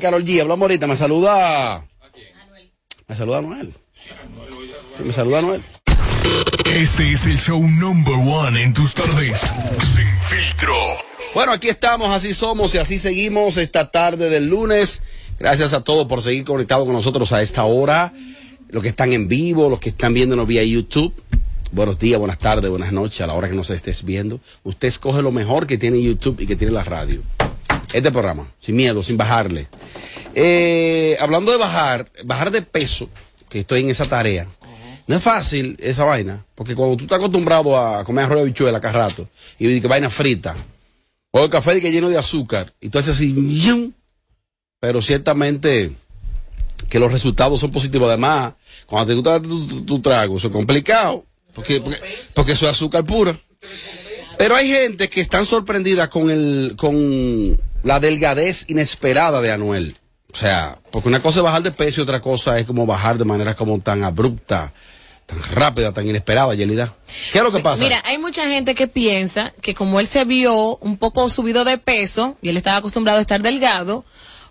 Carol G. Hablamos ahorita. Me saluda. Me saluda Noel. Sí, me saluda Noel. Este es el show number one en tus tardes. Sin filtro. Bueno, aquí estamos, así somos y así seguimos esta tarde del lunes. Gracias a todos por seguir conectados con nosotros a esta hora. Los que están en vivo, los que están viéndonos vía YouTube. Buenos días, buenas tardes, buenas noches, a la hora que nos estés viendo. Usted escoge lo mejor que tiene YouTube y que tiene la radio. Este programa, sin miedo, sin bajarle. Eh, hablando de bajar, bajar de peso, que estoy en esa tarea. No es fácil esa vaina, porque cuando tú estás acostumbrado a comer arroz de bichuela cada rato y vaina frita, o el café que lleno de azúcar, y tú haces así, pero ciertamente que los resultados son positivos. Además, cuando te gusta tu trago, eso es complicado, porque, porque, porque eso es azúcar pura. Pero hay gente que están sorprendida con el, con la delgadez inesperada de Anuel. O sea, porque una cosa es bajar de peso y otra cosa es como bajar de manera como tan abrupta, tan rápida, tan inesperada, Yelida. ¿Qué es lo que pasa? Mira, hay mucha gente que piensa que como él se vio un poco subido de peso y él estaba acostumbrado a estar delgado,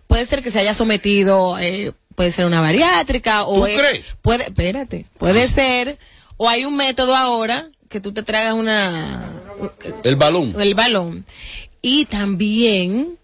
puede ser que se haya sometido, eh, puede ser una bariátrica o ¿Tú es- crees? puede, espérate, puede ser o hay un método ahora que tú te tragas una el balón. el balón y también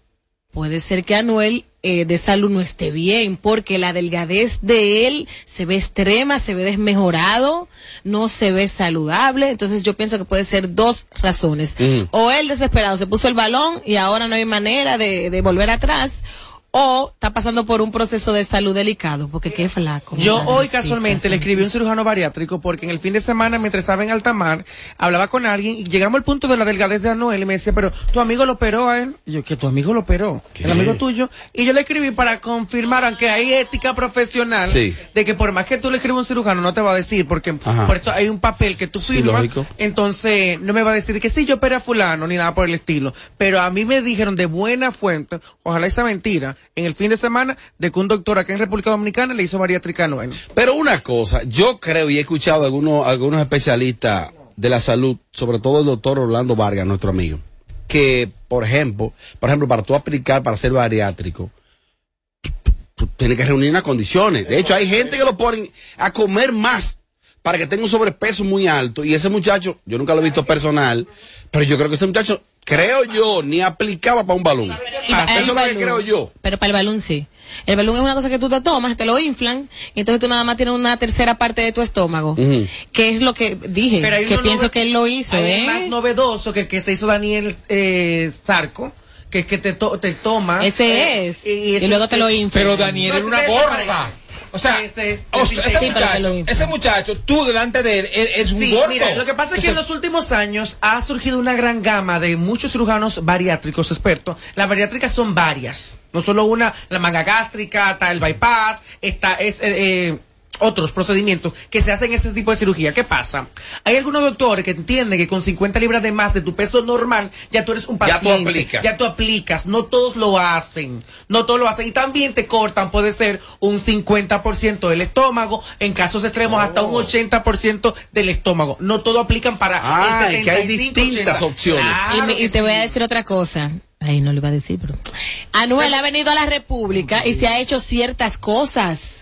puede ser que Anuel eh, de salud no esté bien porque la delgadez de él se ve extrema, se ve desmejorado, no se ve saludable. Entonces yo pienso que puede ser dos razones. O él desesperado se puso el balón y ahora no hay manera de, de volver atrás. O está pasando por un proceso de salud delicado, porque qué flaco. Yo hoy casualmente le escribí a un cirujano bariátrico porque en el fin de semana, mientras estaba en alta mar, hablaba con alguien y llegamos al punto de la delgadez de Anuel y me decía, pero tu amigo lo operó a él. Y yo, que tu amigo lo operó, el amigo tuyo. Y yo le escribí para confirmar, aunque hay ética profesional, Sí. de que por más que tú le escribas a un cirujano, no te va a decir, porque Ajá. por eso hay un papel que tú firmas. entonces, no me va a decir que sí, yo operé a fulano, ni nada por el estilo. Pero a mí me dijeron de buena fuente, ojalá esa mentira, en el fin de semana, de que un doctor acá en República Dominicana le hizo bariátrica a Anuel. Pero una cosa, yo creo y he escuchado a algunos, algunos especialistas de la salud, sobre todo el doctor Orlando Vargas, nuestro amigo, que, por ejemplo, por ejemplo, para tú aplicar para ser bariátrico, tú- que reunir unas condiciones. De hecho, hay gente que lo ponen a comer más para que tenga un sobrepeso muy alto. Y ese muchacho, yo nunca lo he visto personal, pero yo creo que ese muchacho, creo yo, ni aplicaba para un balón. Eso es lo que creo yo. Pero para el balón sí. El balón es una cosa que tú te tomas, te lo inflan, y entonces tú nada más tienes una tercera parte de tu estómago. Que es lo que dije, Pero hay que pienso nove- que él lo hizo, hay ¿eh? más novedoso que el que se hizo Daniel eh, Zarco, que es que te, to- te tomas. Ese eh, es. ese- Y luego te lo inflan. Pero Daniel era una gorda. O sea, Ese o sea, muchacho, ese muchacho, tú delante de él, es un Sí, gordo. mira, lo que pasa es que en los últimos años ha surgido una gran gama de muchos cirujanos bariátricos expertos. Las bariátricas son varias, no solo una, la manga gástrica, está el bypass, está es, eh, eh, otros procedimientos que se hacen ese tipo de cirugía. ¿Qué pasa? Hay algunos doctores que entienden que con 50 libras de más de tu peso normal ya tú eres un Ya tú paciente. aplicas. Ya tú aplicas. No todos lo hacen. No todos lo hacen. Y también te cortan, puede ser un 50% del estómago, en casos extremos hasta un 80% del estómago. No todo aplican para Ah, el que hay 75, distintas 80. opciones. y, Claro te voy a decir otra cosa. Ay, no lo iba a decir, pero. Anuel ha venido a la República y se ha hecho ciertas cosas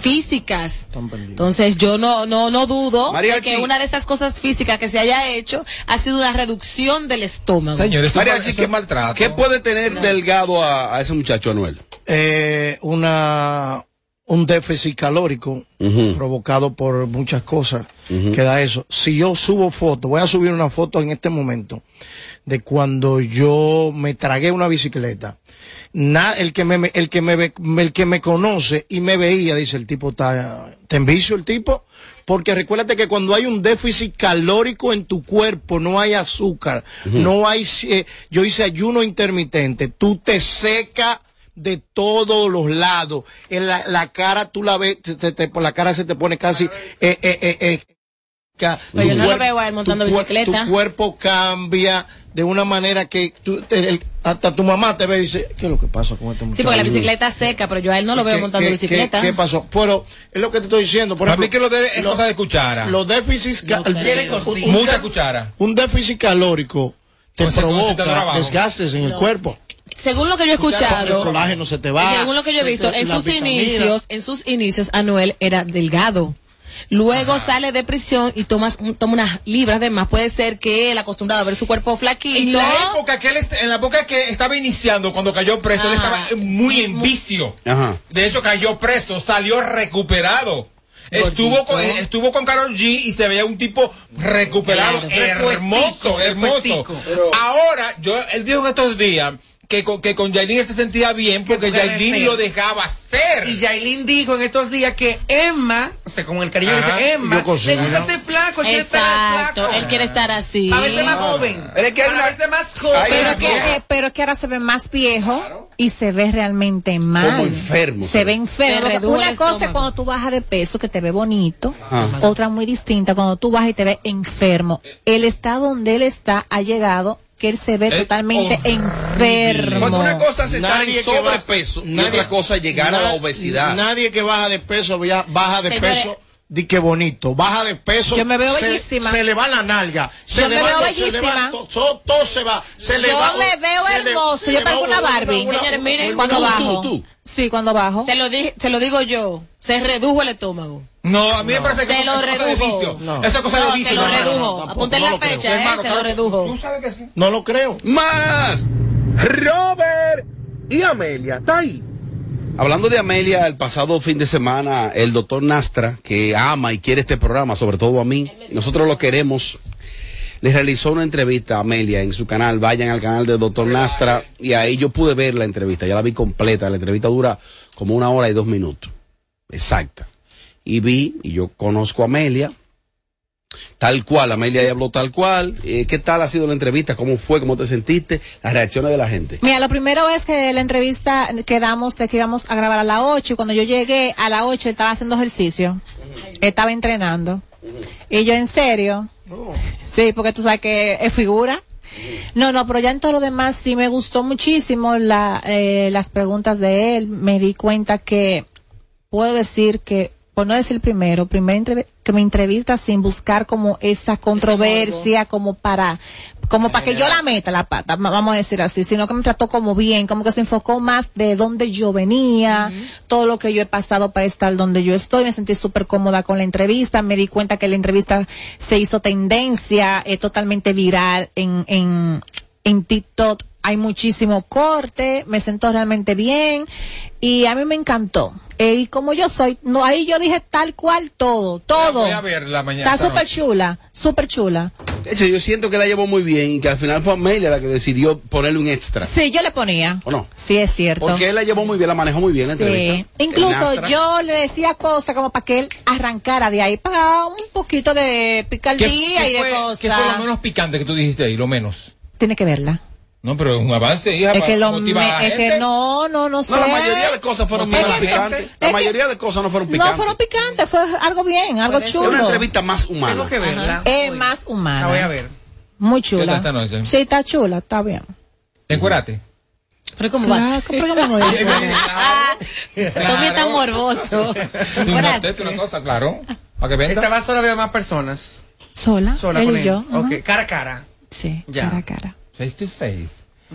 físicas. Entonces yo no no no dudo de que una de esas cosas físicas que se haya hecho ha sido una reducción del estómago. Mariachi, ¿qué, ¿qué puede tener delgado a, a ese muchacho Anuel? eh, una un déficit calórico provocado por muchas cosas que da eso. Si yo subo fotos, voy a subir una foto en este momento de cuando yo me tragué una bicicleta. Na- el que me el que me el que me conoce y me veía dice el tipo está te envicio el tipo porque recuérdate que cuando hay un déficit calórico en tu cuerpo no hay azúcar, no hay eh, yo hice ayuno intermitente, tú te seca de todos los lados. En la, la cara tú la ves, te- te- te- por la cara se te pone casi eh, eh, eh, eh, tu yo no lo veo a él montando tu cuer- bicicleta. Tu cuerpo cambia de una manera que tú- te- el- hasta tu mamá te ve y dice, ¿qué es lo que pasa con este muchacho? Sí, porque la bicicleta es seca, pero yo a él no lo veo ¿Qué- montando qué- bicicleta. ¿Qué, qué pasó? Pero es lo que te estoy diciendo. Por ejemplo, mí que lo de es lo- cosa de cuchara. Los déficits, Mucha cuchara. un déficit calórico te provoca desgastes en el cuerpo. Según lo que yo he El escuchado, colágeno se te va. según lo que yo he visto, en sus vitamina. inicios, en sus inicios, Anuel era delgado. Luego sale de prisión y tomas, un- toma unas libras de más. Puede ser que él acostumbrado a ver su cuerpo En flaquito. la época que él en la época que estaba iniciando cuando cayó preso, él estaba muy en vicio. Ajá. De hecho cayó preso, salió recuperado. Estuvo con, eh, estuvo con Carol G y se veía un tipo recuperado, Claro. hermoso, hermoso. Ahora, yo, él dijo en estos días que con, que con Yailin él se sentía bien porque Yailin ser. lo dejaba ser. Y Yailin dijo en estos días que Emma, o sea, con el cariño Ajá. dice Emma, le gusta este flaco, él quiere estar Exacto, flaco. él quiere estar así. A veces más joven. Pero es que hay a una- veces más joven. Pero que, eh, pero que ahora se ve más viejo y se ve realmente mal. Como enfermo, Se se ve ve. enfermo. Se Una cosa es cuando tú bajas de peso, que te ve bonito. Ajá. Otra muy distinta, cuando tú bajas y te ves enfermo. El estado donde él está ha llegado que él se ve Es totalmente enfermo. Porque una cosa es estar Nadie en va- sobrepeso y nadie- otra cosa es llegar a la obesidad. Nadie que baja de peso ya baja de Señores, peso. Di que bonito, baja de peso. Yo me veo se- bellísima. Se le va la nalga. Se Yo le me va- veo se le va bellísima. to- todo se va. Se le Yo va, me veo le- hermoso. Yo le va parezco una Barbie. una- Señores, miren, cuando tú, bajo. tú, tú. Sí, cuando bajo. Se lo, dije, se lo digo yo. Se redujo el estómago. No, a mí me parece que Se lo eso es cosa de redujo. vicio. No. Es cosa de se vicio. lo hermano. redujo. no la lo fecha, eh, Hermano, se lo redujo. Tú sabes que sí. No lo creo. ¡Más! Robert y Amelia, está ahí. Hablando de Amelia, el pasado fin de semana, el doctor Nastra, que ama y quiere este programa, sobre todo a mí, nosotros lo queremos, le realizó una entrevista a Amelia en su canal. Vayan al canal del doctor Nastra y ahí yo pude ver la entrevista, ya la vi completa. La entrevista dura como una hora y dos minutos. Exacta. Y vi, y yo conozco a Amelia, tal cual, Amelia habló tal cual. Eh, ¿Qué tal ha sido la entrevista? ¿Cómo fue? ¿Cómo te sentiste? Las reacciones de la gente. Mira, lo primero es que la entrevista quedamos de que íbamos a grabar a las 8 y cuando yo llegué a las 8 él estaba haciendo ejercicio. Estaba entrenando. Y yo, ¿en serio? Sí, porque tú sabes que es figura. No, no, pero ya en todo lo demás sí me gustó muchísimo la, eh, las preguntas de él. Me di cuenta que puedo decir que, por no decir primero, primero entrev- que me entrevista sin buscar como esa controversia, como para, como para que yo la meta la pata, vamos a decir así, sino que me trató como bien, como que se enfocó más de dónde yo venía, todo lo que yo he pasado para estar donde yo estoy, me sentí súper cómoda con la entrevista, me di cuenta que la entrevista se hizo tendencia, eh, totalmente viral en, en, en TikTok hay muchísimo corte, me siento realmente bien y a mí me encantó. Eh, y como yo soy, no ahí yo dije tal cual todo, todo. Voy a verla mañana. Está súper chula, súper chula. De hecho, yo siento que la llevó muy bien y que al final fue Amelia la que decidió ponerle un extra. Sí, yo le ponía. ¿O no? Sí, es cierto. Porque él la llevó muy bien, la manejó muy bien la Sí. entrevista. Incluso yo le decía cosas como para que él arrancara de ahí para un poquito de ¿Qué, picardía qué y de fue, cosas. qué fue lo menos picante que tú dijiste ahí? Lo menos. Tiene que verla. No, pero es un avance, hija. Es para que, lo motivar a me- es gente. que no, no, no sé. No, la mayoría de cosas fueron Es que- picantes. es La que- mayoría de cosas no fueron No picantes. fueron picantes, fue algo bien, algo Es chulo. una entrevista más humana. Tengo que verla. Es más humana. La voy a ver. Muy ¿Qué tal chula. esta noche? Sí, está chula, está bien. Encuérate. Pero ¿cómo Claro, vas? ¿cómo es? Tommy está morboso. Una cosa, claro. Para que venda. Esta vez solo veo más personas. Sola, Sola él con y él. yo. Ok, Ujú. cara a cara. Sí, Ya. cara a cara. Face to face.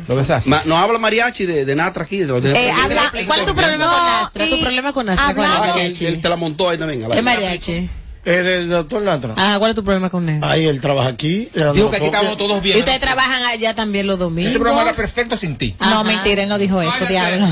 ¿Lo besaste? Ma- no habla mariachi de, de Natra aquí. De, de- Eh, de- habla- ¿Cuál es tu problema con Astra? ¿Tu y problema con. Ah, hablamos- que él, él te la montó ahí también. ¿Qué mariachi? Eh, del doctor Lantra. Ah, ¿cuál es tu problema con él? Ahí él trabaja aquí. Digo que aquí estamos todos Y bien. ustedes trabajan allá también los domingos. Este programa era perfecto sin ti. No, mentira, él no dijo eso, diablo.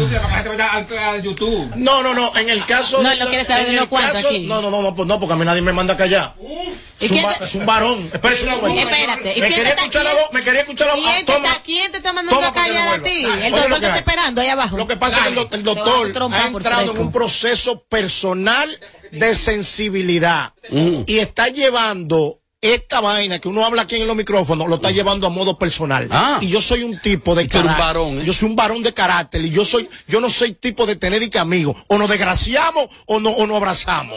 YouTube. No, no, no, en el caso. No, él no quiere saber en ni lo el cuánto caso- aquí. No, no, no, no, pues no, porque a mí nadie me manda a callar. ¿Y Es un, va- es un varón. Espérate, ¿y Me quería está- escuchar la voz, me quería escuchar la voz. ¿Quién te, está, ¿Quién te está mandando a callar a ti? El doctor te está esperando ahí abajo. Lo que pasa es que el, doctor ha entrado en un proceso personal de sensibilidad Mm. y está llevando esta vaina que uno habla aquí en los micrófonos, lo está llevando a modo personal. Ah. Y yo soy un tipo de eres un carácter. varón, ¿eh? Yo soy un varón de carácter y yo soy, yo no soy tipo de tener y que amigos. O nos desgraciamos o no, o nos abrazamos.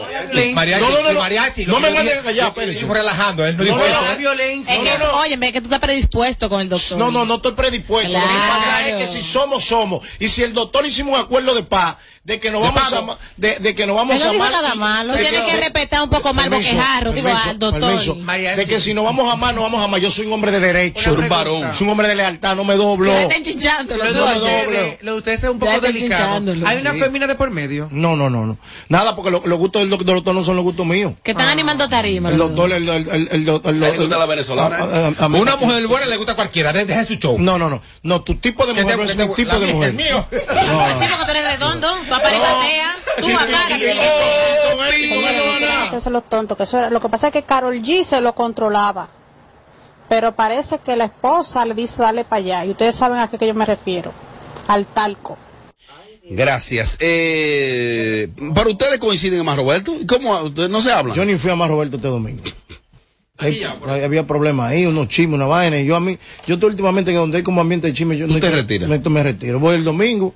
Mariachi, No, no, no, no. mariachi. No me manden manden a callar, espérense. Yo relajando, él no No, dijo no, eso. no. ¿eh? violencia. Es que, oye, ve que tú estás predispuesto con el doctor. No, no, no estoy predispuesto. Lo que pasa Claro. es que si somos, somos. Y si el doctor hicimos un acuerdo de paz, de que nos vamos a de, de que nos vamos no a amar. nada malo. de Tú tienes que respetar un poco más boquejarro, digo, al doctor. permiso. Mariachi. De que si nos vamos a amar, nos vamos a amar. Yo soy un hombre de derecho. Un varón. Soy un hombre de lealtad, no me doblo. Ya están chinchando Lo de no, no, ustedes- no. lo de ustedes es un poco delicado. Hay una Sí. fémina de por medio. No, no, no, no. Nada, porque lo- los gustos del doc- del doctor no son los gustos míos. Que están animando tarima. El los doctor, el, la venezolana. Una mujer buena le gusta a cualquiera, de- deja su show. No, no, no. No, tu tipo de Que mujer no es que mi te- tipo de mujer. el mío. Sí, porque tú eres redondo, tú. Eso es lo tonto, que eso era- lo que pasa es que Carol G se lo controlaba, pero parece que la esposa le dice dale para allá, y ustedes saben a qué que yo me refiero. al talco. Gracias. Eh, ¿Para ustedes coinciden en más Roberto? ¿Y ¿Cómo? ¿Ustedes no se hablan? Yo ni fui a más Roberto este domingo. Había problemas ahí, unos chismes, una vaina. Y yo a mí, yo estoy últimamente que donde hay como ambiente de chisme, yo ¿Tú no te retiras? Me, me retiro. Voy el domingo.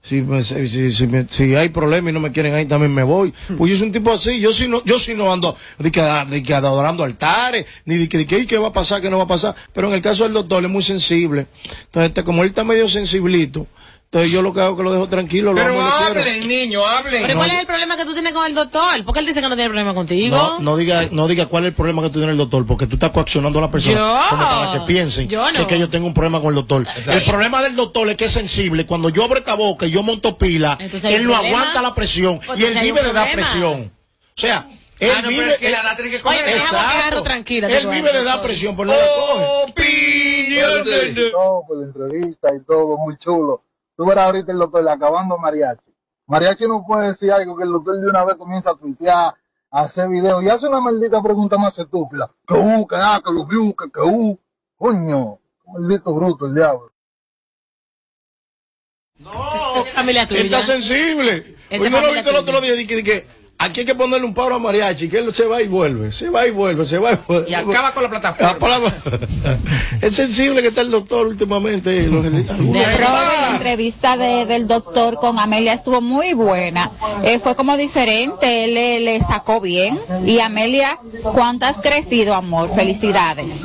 Si, me- si, si, si me- si hay problemas y no me quieren ahí, también me voy. Pues yo soy un tipo así. Yo sí no, yo sí no ando de que, de que adorando altares, ni de que, de que "Ay, qué va a pasar, qué no va a pasar. Pero en el caso del doctor es muy sensible. Entonces, este, como él está medio sensiblito, entonces yo lo que hago es que lo dejo tranquilo, lo Pero lo hablen, niño, hablen. Pero ¿cuál es el problema que tú tienes con el doctor? Porque él dice que no tiene problema contigo. No, no diga, no diga cuál es el problema que tú tienes el doctor, porque tú estás coaccionando a la persona Yo. como para que piensen Yo no. que, que yo tengo un problema con el doctor. El problema del doctor es que es sensible. Cuando yo abro esta boca y yo monto pila, Entonces él no problema. aguanta la presión Pues y él vive de dar presión. O sea, él Ah, no, vive. es que la. Oye, tranquila, Él vive de dar presión, por no la coge. No, por la entrevista y todo, muy chulo. Tú verás ahorita el doctor acabando mariachi. Mariachi no puede decir algo que el doctor de una vez comienza a tuitear, a hacer videos y hace una maldita pregunta más estúpida. Que uh, que ah, que los views, que que uh. Coño, maldito bruto el diablo. familia tuya. Él está sensible. Pues no lo viste el otro día. di que- di que aquí hay que ponerle un paro a mariachi, que él se va y vuelve, se va y vuelve, se va y vuelve. Y acaba con la plataforma. es sensible que está el doctor últimamente. los- algunos- La entrevista de- del doctor con Amelia estuvo muy buena. Eh, fue como diferente, él le, le sacó bien. Y Amelia, ¿cuánto has crecido, amor? Felicidades.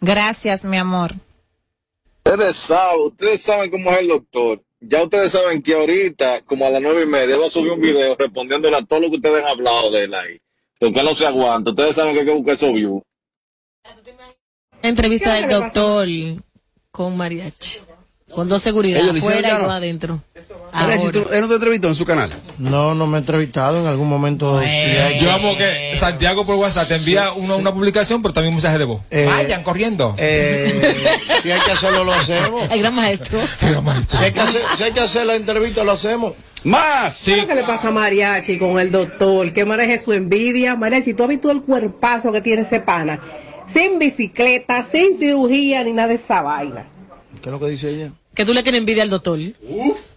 Gracias, mi amor. Ustedes saben, ustedes saben cómo es el doctor. Ya ustedes saben que ahorita, como a las nueve y media, va a subir un video respondiéndole a todo lo que ustedes han hablado de él ahí. Porque no se aguanta. Ustedes saben que hay que buscar esos views. Entrevista ¿Qué del doctor con mariachi. Con dos seguridad, afuera y ¿no? adentro. Mariachi, ¿tú- ¿Él no te entrevistó en su canal? No, no me he entrevistado en algún momento. sí hay- Yo amo que Santiago por WhatsApp te envía una, una publicación, pero también un mensaje de voz. Eh, Vayan corriendo. si hay que hacerlo, lo hacemos. El gran maestro. Si hay que hacer, si hay que hacer la entrevista, lo hacemos. ¡Más! ¿Qué lo que le pasa a Mariachi con el doctor? Que maneje su envidia. Mariachi, tú has visto el cuerpazo que tiene ese pana. Sin bicicleta, sin cirugía, ni nada de esa vaina. ¿Qué es lo que dice ella? Que tú le quieres envidia al doctor.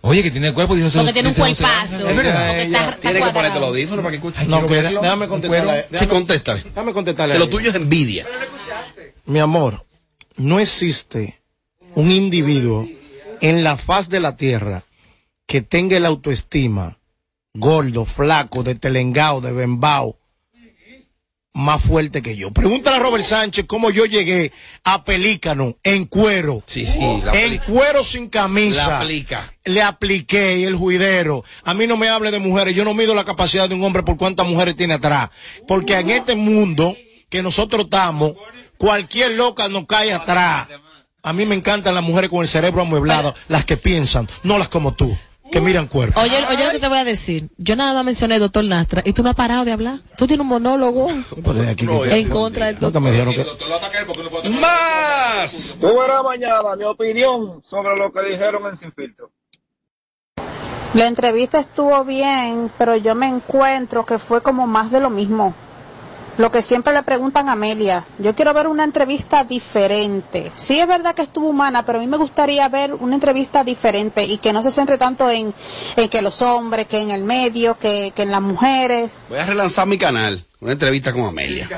Oye, que tiene cuerpo, dijo Porque tiene un cuerpazo. Es verdad. Tienes que ponerte los audífonos para que escuches. No, que déjame contestarle. Sí, contéstale. Déjame contestarle. Que lo tuyo es envidia. Mi amor, no existe un individuo en la faz de la tierra que tenga la autoestima gordo, flaco, de telengao, de bembao, más fuerte que yo. Pregúntale a Robert Sánchez cómo yo llegué a Pelícano en cuero. Sí, sí, la en cuero sin camisa. La aplica. Le apliqué el juidero. A mí no me hable de mujeres. Yo no mido la capacidad de un hombre por cuántas mujeres tiene atrás. Porque en este mundo que nosotros estamos, cualquier loca nos cae atrás. A mí me encantan las mujeres con el cerebro amueblado, las que piensan, no las como tú, que miran cuerpo. Oye, oye lo que te voy a decir. Yo nada más mencioné al doctor Nastra y tú no has parado de hablar. Tú tienes un monólogo en contra del que... ¡Más! Tú verás mañana mi opinión sobre lo que dijeron en Sin Filtro. La entrevista estuvo bien, pero yo me encuentro que fue como más de lo mismo. Lo que siempre le preguntan a Amelia. Yo quiero ver una entrevista diferente. Sí es verdad que estuvo humana, pero a mí me gustaría ver una entrevista diferente y que no se centre tanto en, en que los hombres, que en el medio, que, que en las mujeres. Voy a relanzar mi canal. Una entrevista con Amelia.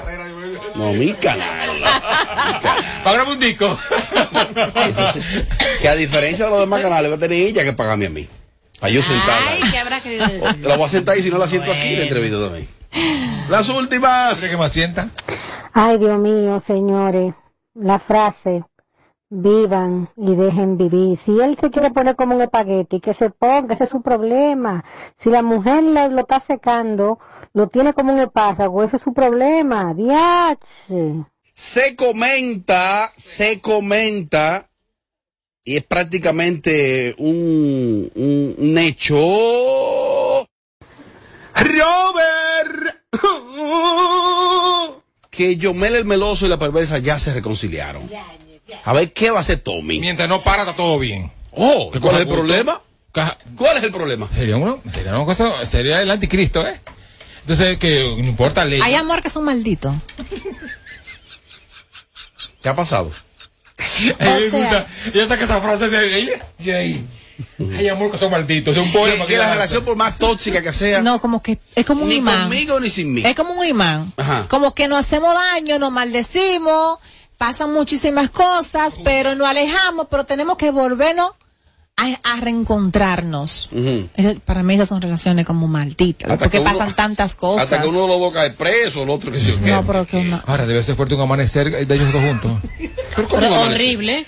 No, mi canal. Págame un disco. Que a diferencia de los demás canales, va a tener ella que pagarme a mí. Para yo sentarla. Ay, ¿qué habrá que decir? La voy a sentar y si no la siento aquí, la entrevista también. Las últimas. ¿Quieres que me sienta? Ay, Dios mío, señores, la frase, vivan y dejen vivir. Si él se quiere poner como un espagueti, que se ponga, ese es su problema. Si la mujer lo, lo está secando, lo tiene como un espárrago, ese es su problema. Diache. Se comenta, se comenta, y es prácticamente un, un, un hecho. Robert, que Yomel el Meloso y la perversa ya se reconciliaron. A ver qué va a hacer Tommy. Mientras no para, está todo bien. Oh, ¿Qué ¿cuál es el problema? ¿Cuál es el problema? Sería, uno, sería una cosa, sería el anticristo, ¿eh? Entonces, que no importa ley. Hay amor que son malditos. ¿Qué ha pasado? Ella saca esa frase de ahí. Y ahí. Ay, amor, que son malditos. Es un poema Que, que la relación, por más tóxica que sea, No, como que es como un ni imán. conmigo ni sin mí. Es como un imán. Ajá. Como que nos hacemos daño, nos maldecimos, pasan muchísimas cosas, pero nos alejamos, pero tenemos que volvernos a, a reencontrarnos. Para mí esas son relaciones como malditas, Hasta porque uno- pasan tantas cosas. Hasta que uno de los dos cae preso, el otro que se No, pero que no. Ahora debe ser fuerte un amanecer de ellos dos juntos. Pero horrible.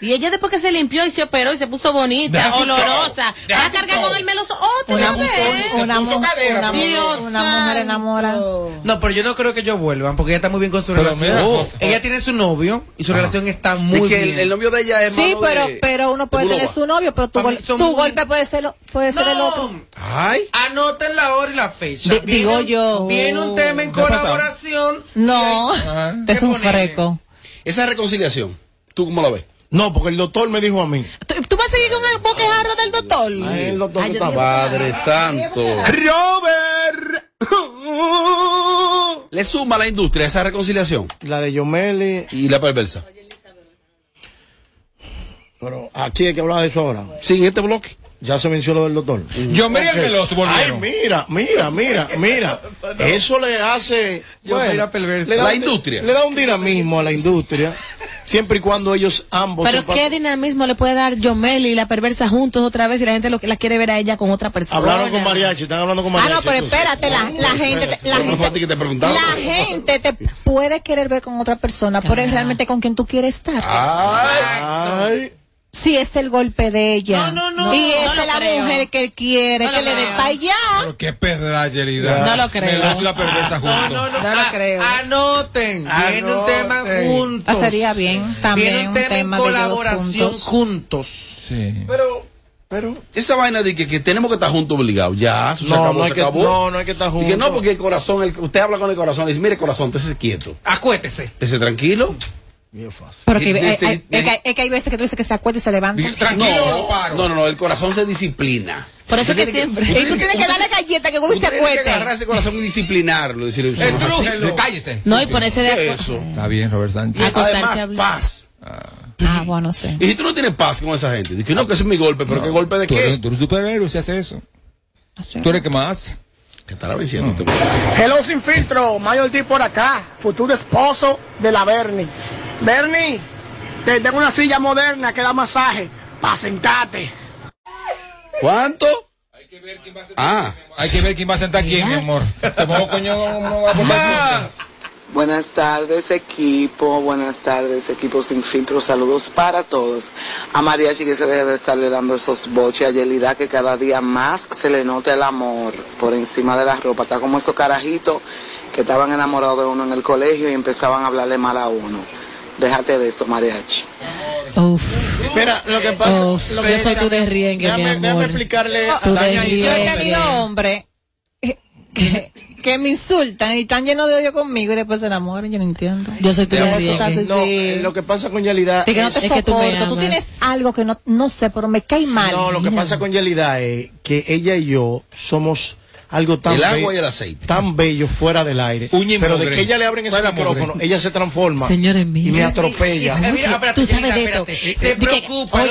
Y ella después que se limpió y se operó y se puso bonita, Deja olorosa, show. Va a cargar show. con el meloso otra Una, vez. una, una, mu- Dios una mujer enamora. No, pero yo no creo que ellos vuelvan porque ella está muy bien con su Pero relación. mira, Oh, ella tiene su novio y su relación está Es muy que bien. el, el novio de ella es Sí, pero, de- pero uno puede de tener su novio, pero tu, gol- son tu muy- golpe puede ser, puede ser el otro. Ay, Anoten la hora y la fecha. Di- digo yo. Viene un tema en colaboración. No, es ¿Qué un freco. esa reconciliación, ¿tú cómo la ves? No, porque el doctor me dijo a mí. ¿Tú, tú vas a seguir con el boquejarro del doctor? Ay, el doctor Ay, está digo, Padre Santo. Robert. ¿Le suma a la industria esa reconciliación? La de Yomeli. Y la perversa. Pero aquí hay que hablar de eso ahora. Sí, en este bloque. Ya se mencionó lo del doctor. Yo me Ok. el meloso Ay, volvieron. mira, mira, mira, mira. Eso le hace. Yo bueno, mira le da La un- industria. Le da un dinamismo a la industria. Siempre y cuando ellos ambos. Pero qué dinamismo le puede dar Yomeli y la perversa juntos otra vez y la gente lo, la quiere ver a ella con otra persona. Hablaron con Mariachi, están hablando con Ah, Mariachi. no, pero entonces. espérate, la, la gente, la no fue a ti gente, que te la gente te puede querer ver con otra persona, pero es realmente con quien tú quieres estar. Ay, Si es el golpe de ella. No, no, no, Y no es la creo. mujer que él quiere, No que le dé para allá. Pero qué pedralleridad. No lo creo. Meloso y la perversa juntos. No, no, No lo creo. Anoten. Viene un tema juntos. Ah, sería bien, también Viene un un tema, tema en de colaboración juntos. juntos. Sí. Pero, pero, esa vaina de que, que tenemos que estar juntos obligados, ya, eso se No, acabó, no hay se que- acabó. no, no hay que estar Y que juntos. no, porque el corazón, el- usted habla con el corazón y dice, mire corazón, esté quieto, Acuérdese. esté tranquilo. Bien fácil. Pero que, es, que, es que hay veces que tú dices que se acuerda y se levanta. Tranquilo, No, paro. no, no, no, el corazón se disciplina. Por eso Usted que siempre- Y tú tienes que darle galleta que uno se usted tiene que acueste. agarrar ese corazón y disciplinarlo. Decirle, "Usted no es así". Entrújelo. Cállese. No, y ponerse de ¿Qué acuerdo. es eso? Está bien, Robert Sánchez. Además, paz. Ah, bueno, sí. Y si tú no tienes paz con esa gente, dices, no, que ese es mi golpe, pero ¿qué golpe de Tú qué? eres, tú eres superhéroe si hace eso. Así. Tú eres que más. Que estará este Hello sin filtro, Mayor D por acá, futuro esposo de la Bernie. Bernie, te tengo una silla moderna que da masaje, para sentarte. ¿Cuánto? Ah, Hay que ver quién va a sentar quién, mi amor. Te pongo coño no va a Buenas tardes equipo, buenas tardes equipo sin filtro, saludos para todos. A Mariachi que se deje de estarle dando esos boches, a Yelida que cada día más se le nota el amor por encima de la ropa, está como esos carajitos que estaban enamorados de uno en el colegio y empezaban a hablarle mal a uno. Déjate de eso, Mariachi. Uf. Mira, lo que pasa. Uf, lo yo que soy tu derriengue, mi Déjame, déjame amor. explicarle y de Yo he tenido bien. Que, que me insultan y están llenos de odio conmigo y después se enamoran. Yo no entiendo. Yo soy tu No, sí. eh, lo que pasa con Yelida Sí, que no te Es que tú. Tú, tienes algo que no, no sé, pero me cae mal. No, lo que pasa con Yelida es que ella y yo somos algo tan El agua y el aceite. tan bello fuera del aire. Pero de que ella le abren ese Fuera micrófono, mugre. ella se transforma Señores y me atropella. Y- y- mira, espérate, Tú sabes de esto. espérate. Se preocupa. no.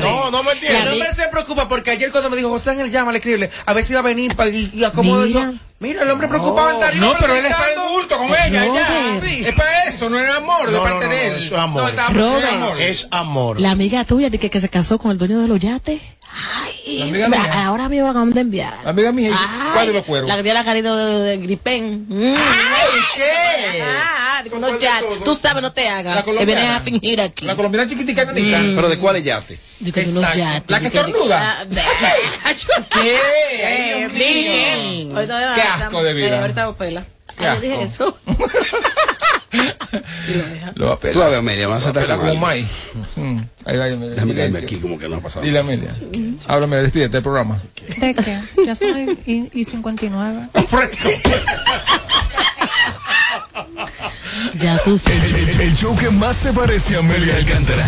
No, no me El entiendes. hombre se preocupa porque ayer cuando me dijo José Ángel llama, escribe, a ver si va a venir y, y acomodo Mira. yo. Mira, el hombre preocupado No, pero él es para el bulto con ella, Es para eso, no es amor de parte no, de no, él. eso es amor. No, está- Robert. es amor. Es amor. La amiga tuya de que, que se casó con el dueño de los yates. Ay, La amiga mía. ahora me van a enviar. La amiga mía, Ay, ¿cuál de los cueros? La que dio la carita de, de gripén. Mm. ¿qué? Ah, de unos ¿Cuál de yates. Tú sabes, no te hagas. Que vienes a fingir aquí. La colombiana chiquitica y nanita. ¿Pero de cuál es yate? De de unos Exacto. yates. La que de que- estornuda. Ah, de- ¿Qué? Ay, Dios mío. Qué asco de vida. Ahorita pela. Qué Ay, yo dije asco. Lo va a Tú pelar. a ver, Amelia, vas a estar como mal. maíz. Mm. Ahí va, Amelia. Déjame caerme aquí como que no ha pasado. Dile, Amelia. Háblame, despídete del programa. ¿De qué? Ya soy y, y 59. Fresco. Ya tú El, sabes. el- el show que más se parece a Amelia Alcántara.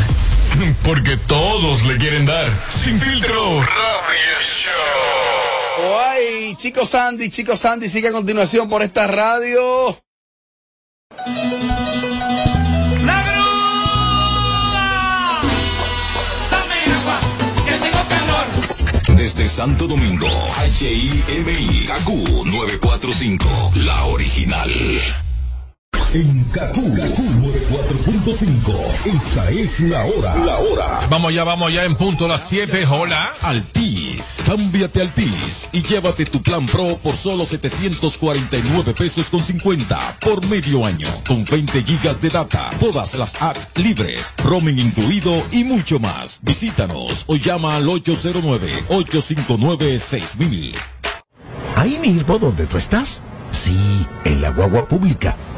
Porque todos le quieren dar. Sin filtro. Radio Show. Ay, chicos Sandy, chicos Sandy, sigue a continuación por esta radio. Dame el agua, que tengo calor. Desde Santo Domingo, H-I-M-I, AQ 945, la original. En Kaku, 4.5. Esta es la hora. La hora. Vamos ya, vamos ya en punto las 7. Hola. Altis. Cámbiate Altis y llévate tu plan Pro por solo 749 pesos con 50 por medio año. Con 20 gigas de data, todas las apps libres, roaming incluido y mucho más. Visítanos o llama al 809-859-6000. Ahí mismo donde tú estás. Sí, en la guagua pública,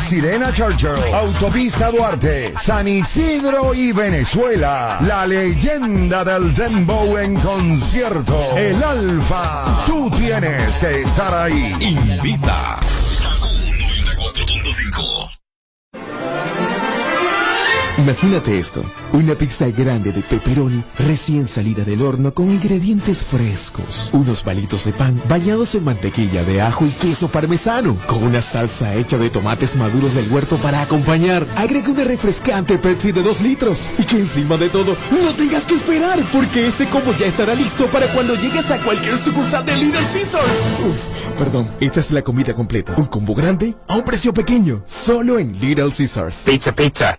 Sirena Churchill, Autopista Duarte, San Isidro y Venezuela. La leyenda del Dembow en concierto. El Alfa. Tú tienes que estar ahí. Invita. Imagínate esto, una pizza grande de pepperoni recién salida del horno con ingredientes frescos, unos palitos de pan bañados en mantequilla de ajo y queso parmesano, con una salsa hecha de tomates maduros del huerto para acompañar. Agrega una refrescante Pepsi de 2 litros y que encima de todo no tengas que esperar porque ese combo ya estará listo para cuando llegues a cualquier sucursal de Little Caesars. Uf, perdón, esa es la comida completa, un combo grande a un precio pequeño, solo en Little Caesars. Pizza, pizza.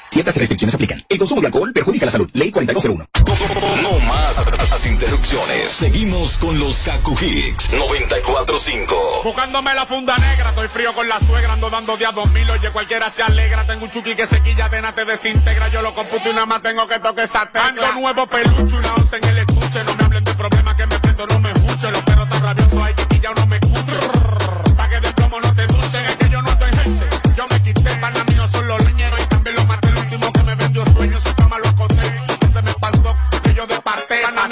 Ciertas restricciones aplican. El consumo de alcohol perjudica la salud. Ley 4201. No más las interrupciones. Seguimos con los Kaku Hicks 94.5. Buscándome la funda negra, estoy frío con la suegra, ando dando días dos mil, oye cualquiera se alegra, tengo un chuki que se quilla, de nada te desintegra, yo lo computo y nada más tengo que toque esa tecla. Ando nuevo pelucho, una once en el estuche, no me hablen de problemas que me prendo, no me escucho, los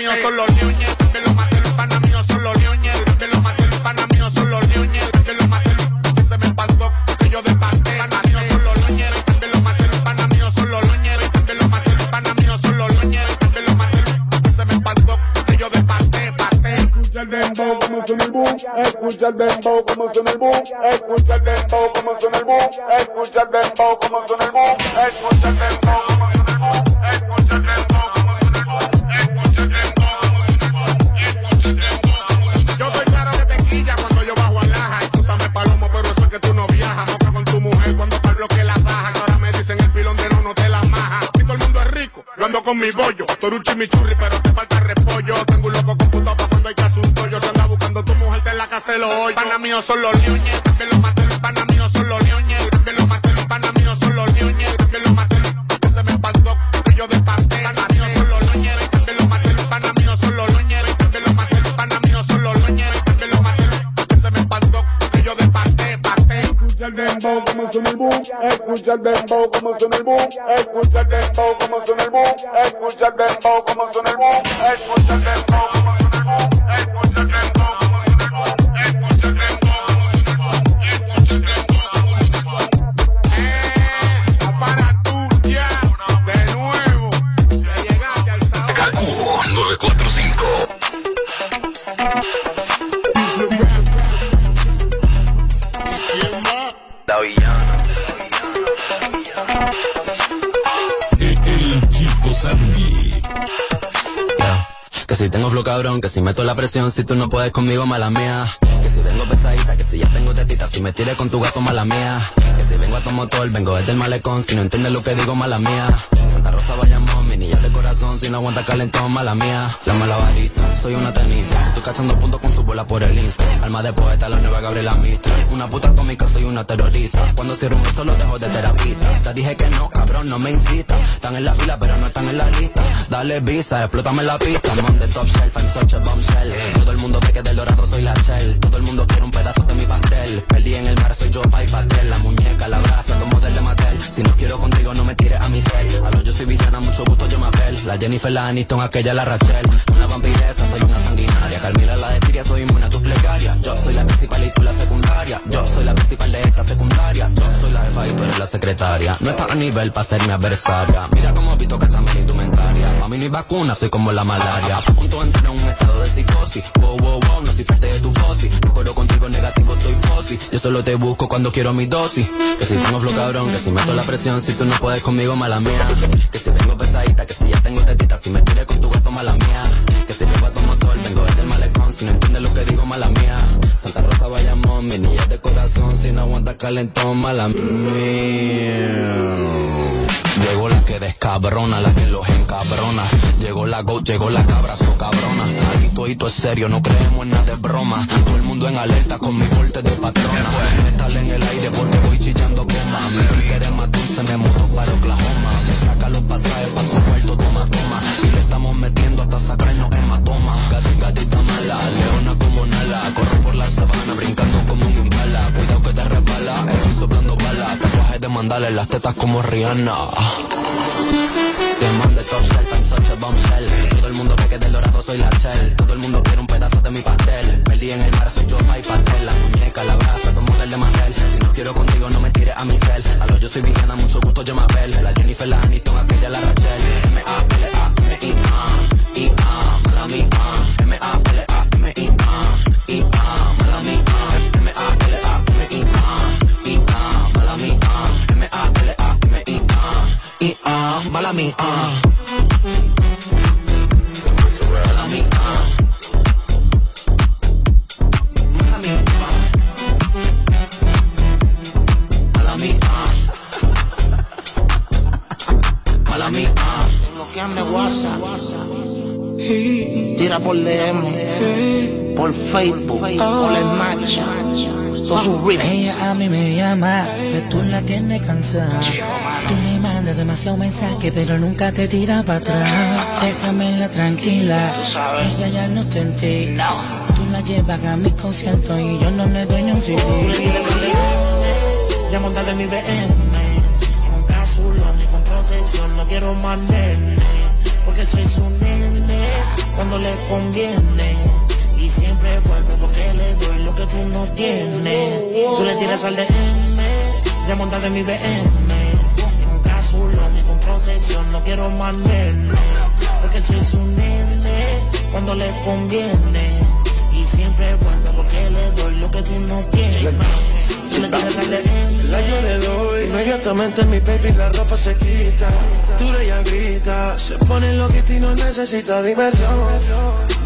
desparté, pana mío son los leones, también lo maté, los pana míos son los leones, también lo maté, los pana míos son los maté, se me que míos también lo maté, los míos lo maté, míos maté, se me espantó, que yo parté. Escucha el como el escucha el dembow como suena el boom, escucha el dembow como suena el boom, escucha el dembow como suena el boom, escucha el dembow con mi bollo. Toruchi mi churri, pero te falta repollo. Tengo un loco computado pa' cuando hay que asunto. Yo se anda buscando tu mujer, te la casa lo hoy. Pana mío son los leones. También los maté, los pana míos son los leones. También los maté, los pana míos son los leones. También los maté, que se me espantó. Yo desparté. Pana míos son los leones. También los maté, los pana míos son los leones. También los maté, los pana míos son los leones. También los maté, que se me espantó. Yo desparté, parté. Escucha el dembow como suena el boom, escucha el dembow si tú no puedes conmigo, mala mía. Que si vengo pesadita, que si ya tengo tetita, si me tires con tu gato, mala mía. Que si vengo a tu motor, vengo desde el malecón, si no entiendes lo que digo, mala mía. Santa Rosa Bayamón, mi niña de corazón, si no aguanta calentón, mala mía. La mala varita, soy una tenista. Estoy cachando puntos con su bola por el Insta. Alma de poeta, la nueva Gabriela Mistral. Una puta atómica, soy una terrorista. Cuando cierro un beso, lo dejo de terapista. Te dije que no, cabrón, no me incita. Están en la fila, pero no están en la lista. Dale visa, explótame la pista. I'm on the top shelf, I'm such bombshell. El mundo ve que del dorado soy la shell. Todo el mundo quiere un pedazo de mi pastel. Perdí en el mar, soy yo, pa' y pastel. La muñeca, la brasa, como del de Mattel. Si no quiero contigo, no me tires a mi cel. A lo yo soy villana, mucho gusto, yo me apel. La Jennifer, la Aniston, aquella, la Rachel. Una vampiresa, soy una sanguinaria. Carmila, la de soy inmune a tus plegarias. Yo soy la principal y tú la secundaria. Yo soy la principal de esta secundaria. Yo soy la jefa y tú eres la secretaria. No estás a nivel para ser mi adversaria. Mira cómo Vito cachame la indumentaria. Mami, no hay vacuna, soy como la malaria. A Wow, wow, wow, no soy parte de tu dosis. No corro contigo negativo, estoy fósil. Yo solo te busco cuando quiero mi dosis. Que si tengo flow cabrón, que si meto la presión, si tú no puedes conmigo, mala mía. Que si vengo pesadita, que si ya tengo tetita, si me tiré con tu gato, mala mía. Que si llevo a tu motor, vengo desde el malecón, si no entiendes lo que digo, mala mía. Santa Rosa Bayamón, mi niña de corazón, si no aguanta calentón, mala mía. Llegó la que los encabrona. Llegó la go, llegó la cabra, so cabrona. Aquí todo es serio, no creemos en nada de broma. Todo el mundo en alerta con mi corte de patrona. Metal en el aire porque voy chillando goma. Mi eres más dulce, me mojo para Oklahoma. Me saca los pasajes pa' su toma, toma. Y le estamos metiendo hasta sacarnos hematoma. Gati, gatita mala, leona como Nala. Corro por la sabana, brincando como un impala. Cuidado que te resbala, estoy soplando balas. Tatuajes de mandales, las tetas como Rihanna. Te de top shelf, I'm such a bombshell. Todo el mundo ve que del dorado soy la shell. Todo el mundo quiere un pedazo de mi pastel. Perdí en el mar, soy yo, y pastel. La muñeca, la brasa, como el de Mandel. Si no quiero contigo, no me tires a mi cel. A lo yo soy villana, mucho gusto, yo me. La Jennifer, la Aniston, Bloqueame WhatsApp. Tira por DM. Por Facebook. Por el match. Todos sus. Ella a mí me llama, pero tú la tienes cansada. Tú demasiado mensaje, pero nunca te tira para atrás. Déjamela tranquila, ella ya no te entiende. Tú la llevas a mis conciertos y yo no le doy ni un CD. Ya montate en mi BM. En un cápsulón y con protección. No quiero más nene. Porque soy su nene. Cuando le conviene. Y siempre vuelvo porque le doy lo que tú no tienes. Tú le tiras al DM. Ya montate en mi BM. Protección. No quiero más nene. Porque soy su nene. Cuando le conviene. Y siempre vuelvo porque le doy lo que tú no tienes. Tú le DM. La yo le doy, inmediatamente mi baby la ropa se quita. Tú ella grita, se pone loquita y no necesita diversión.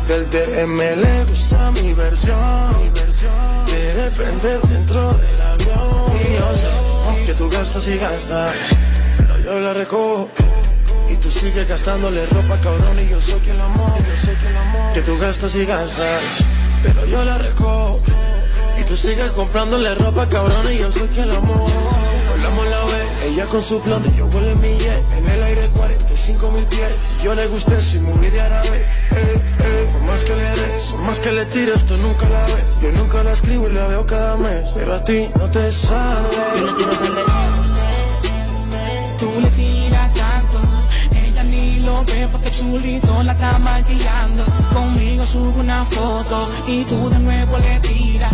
Del DM le gusta mi versión. Quiere prender dentro del avión. Y yo sé que tú gastas y gastas, pero yo la recojo. Y tú sigues gastándole ropa, cabrón, y yo soy quien la amo. Yo. Que tú gastas y gastas, pero yo la recojo. Y tú sigues comprándole ropa, cabrón, y yo soy quien la amo. Hablamos la vez, ella con su plan de yo vuelo en mi jet. En el aire 45 mil pies. Yo le gusté, soy muy de árabe. Eh, eh, por más que le des, por más que le tires, tú nunca la ves. Yo nunca la escribo y la veo cada mes. Pero a ti no te sale. Tú le tiras al lo porque chulito la está maquillando. Conmigo sube una foto y tú de nuevo le tiras.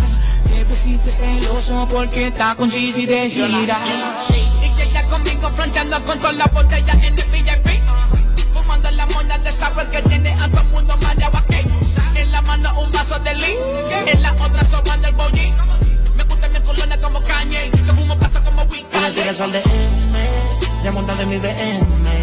Te pusiste celoso porque está con Gigi de gira. Y ella conmigo fronteando con todas las botellas en el VIP. Fumando la mona de saber que tiene a todo el mundo mareado aquí. En la mano un vaso de lean, en la otra sopa del bowling. Me gusta mi colonia como Kanye, que fumo pasta como le Wicca. tiras al DM. Ya montate en mi BM.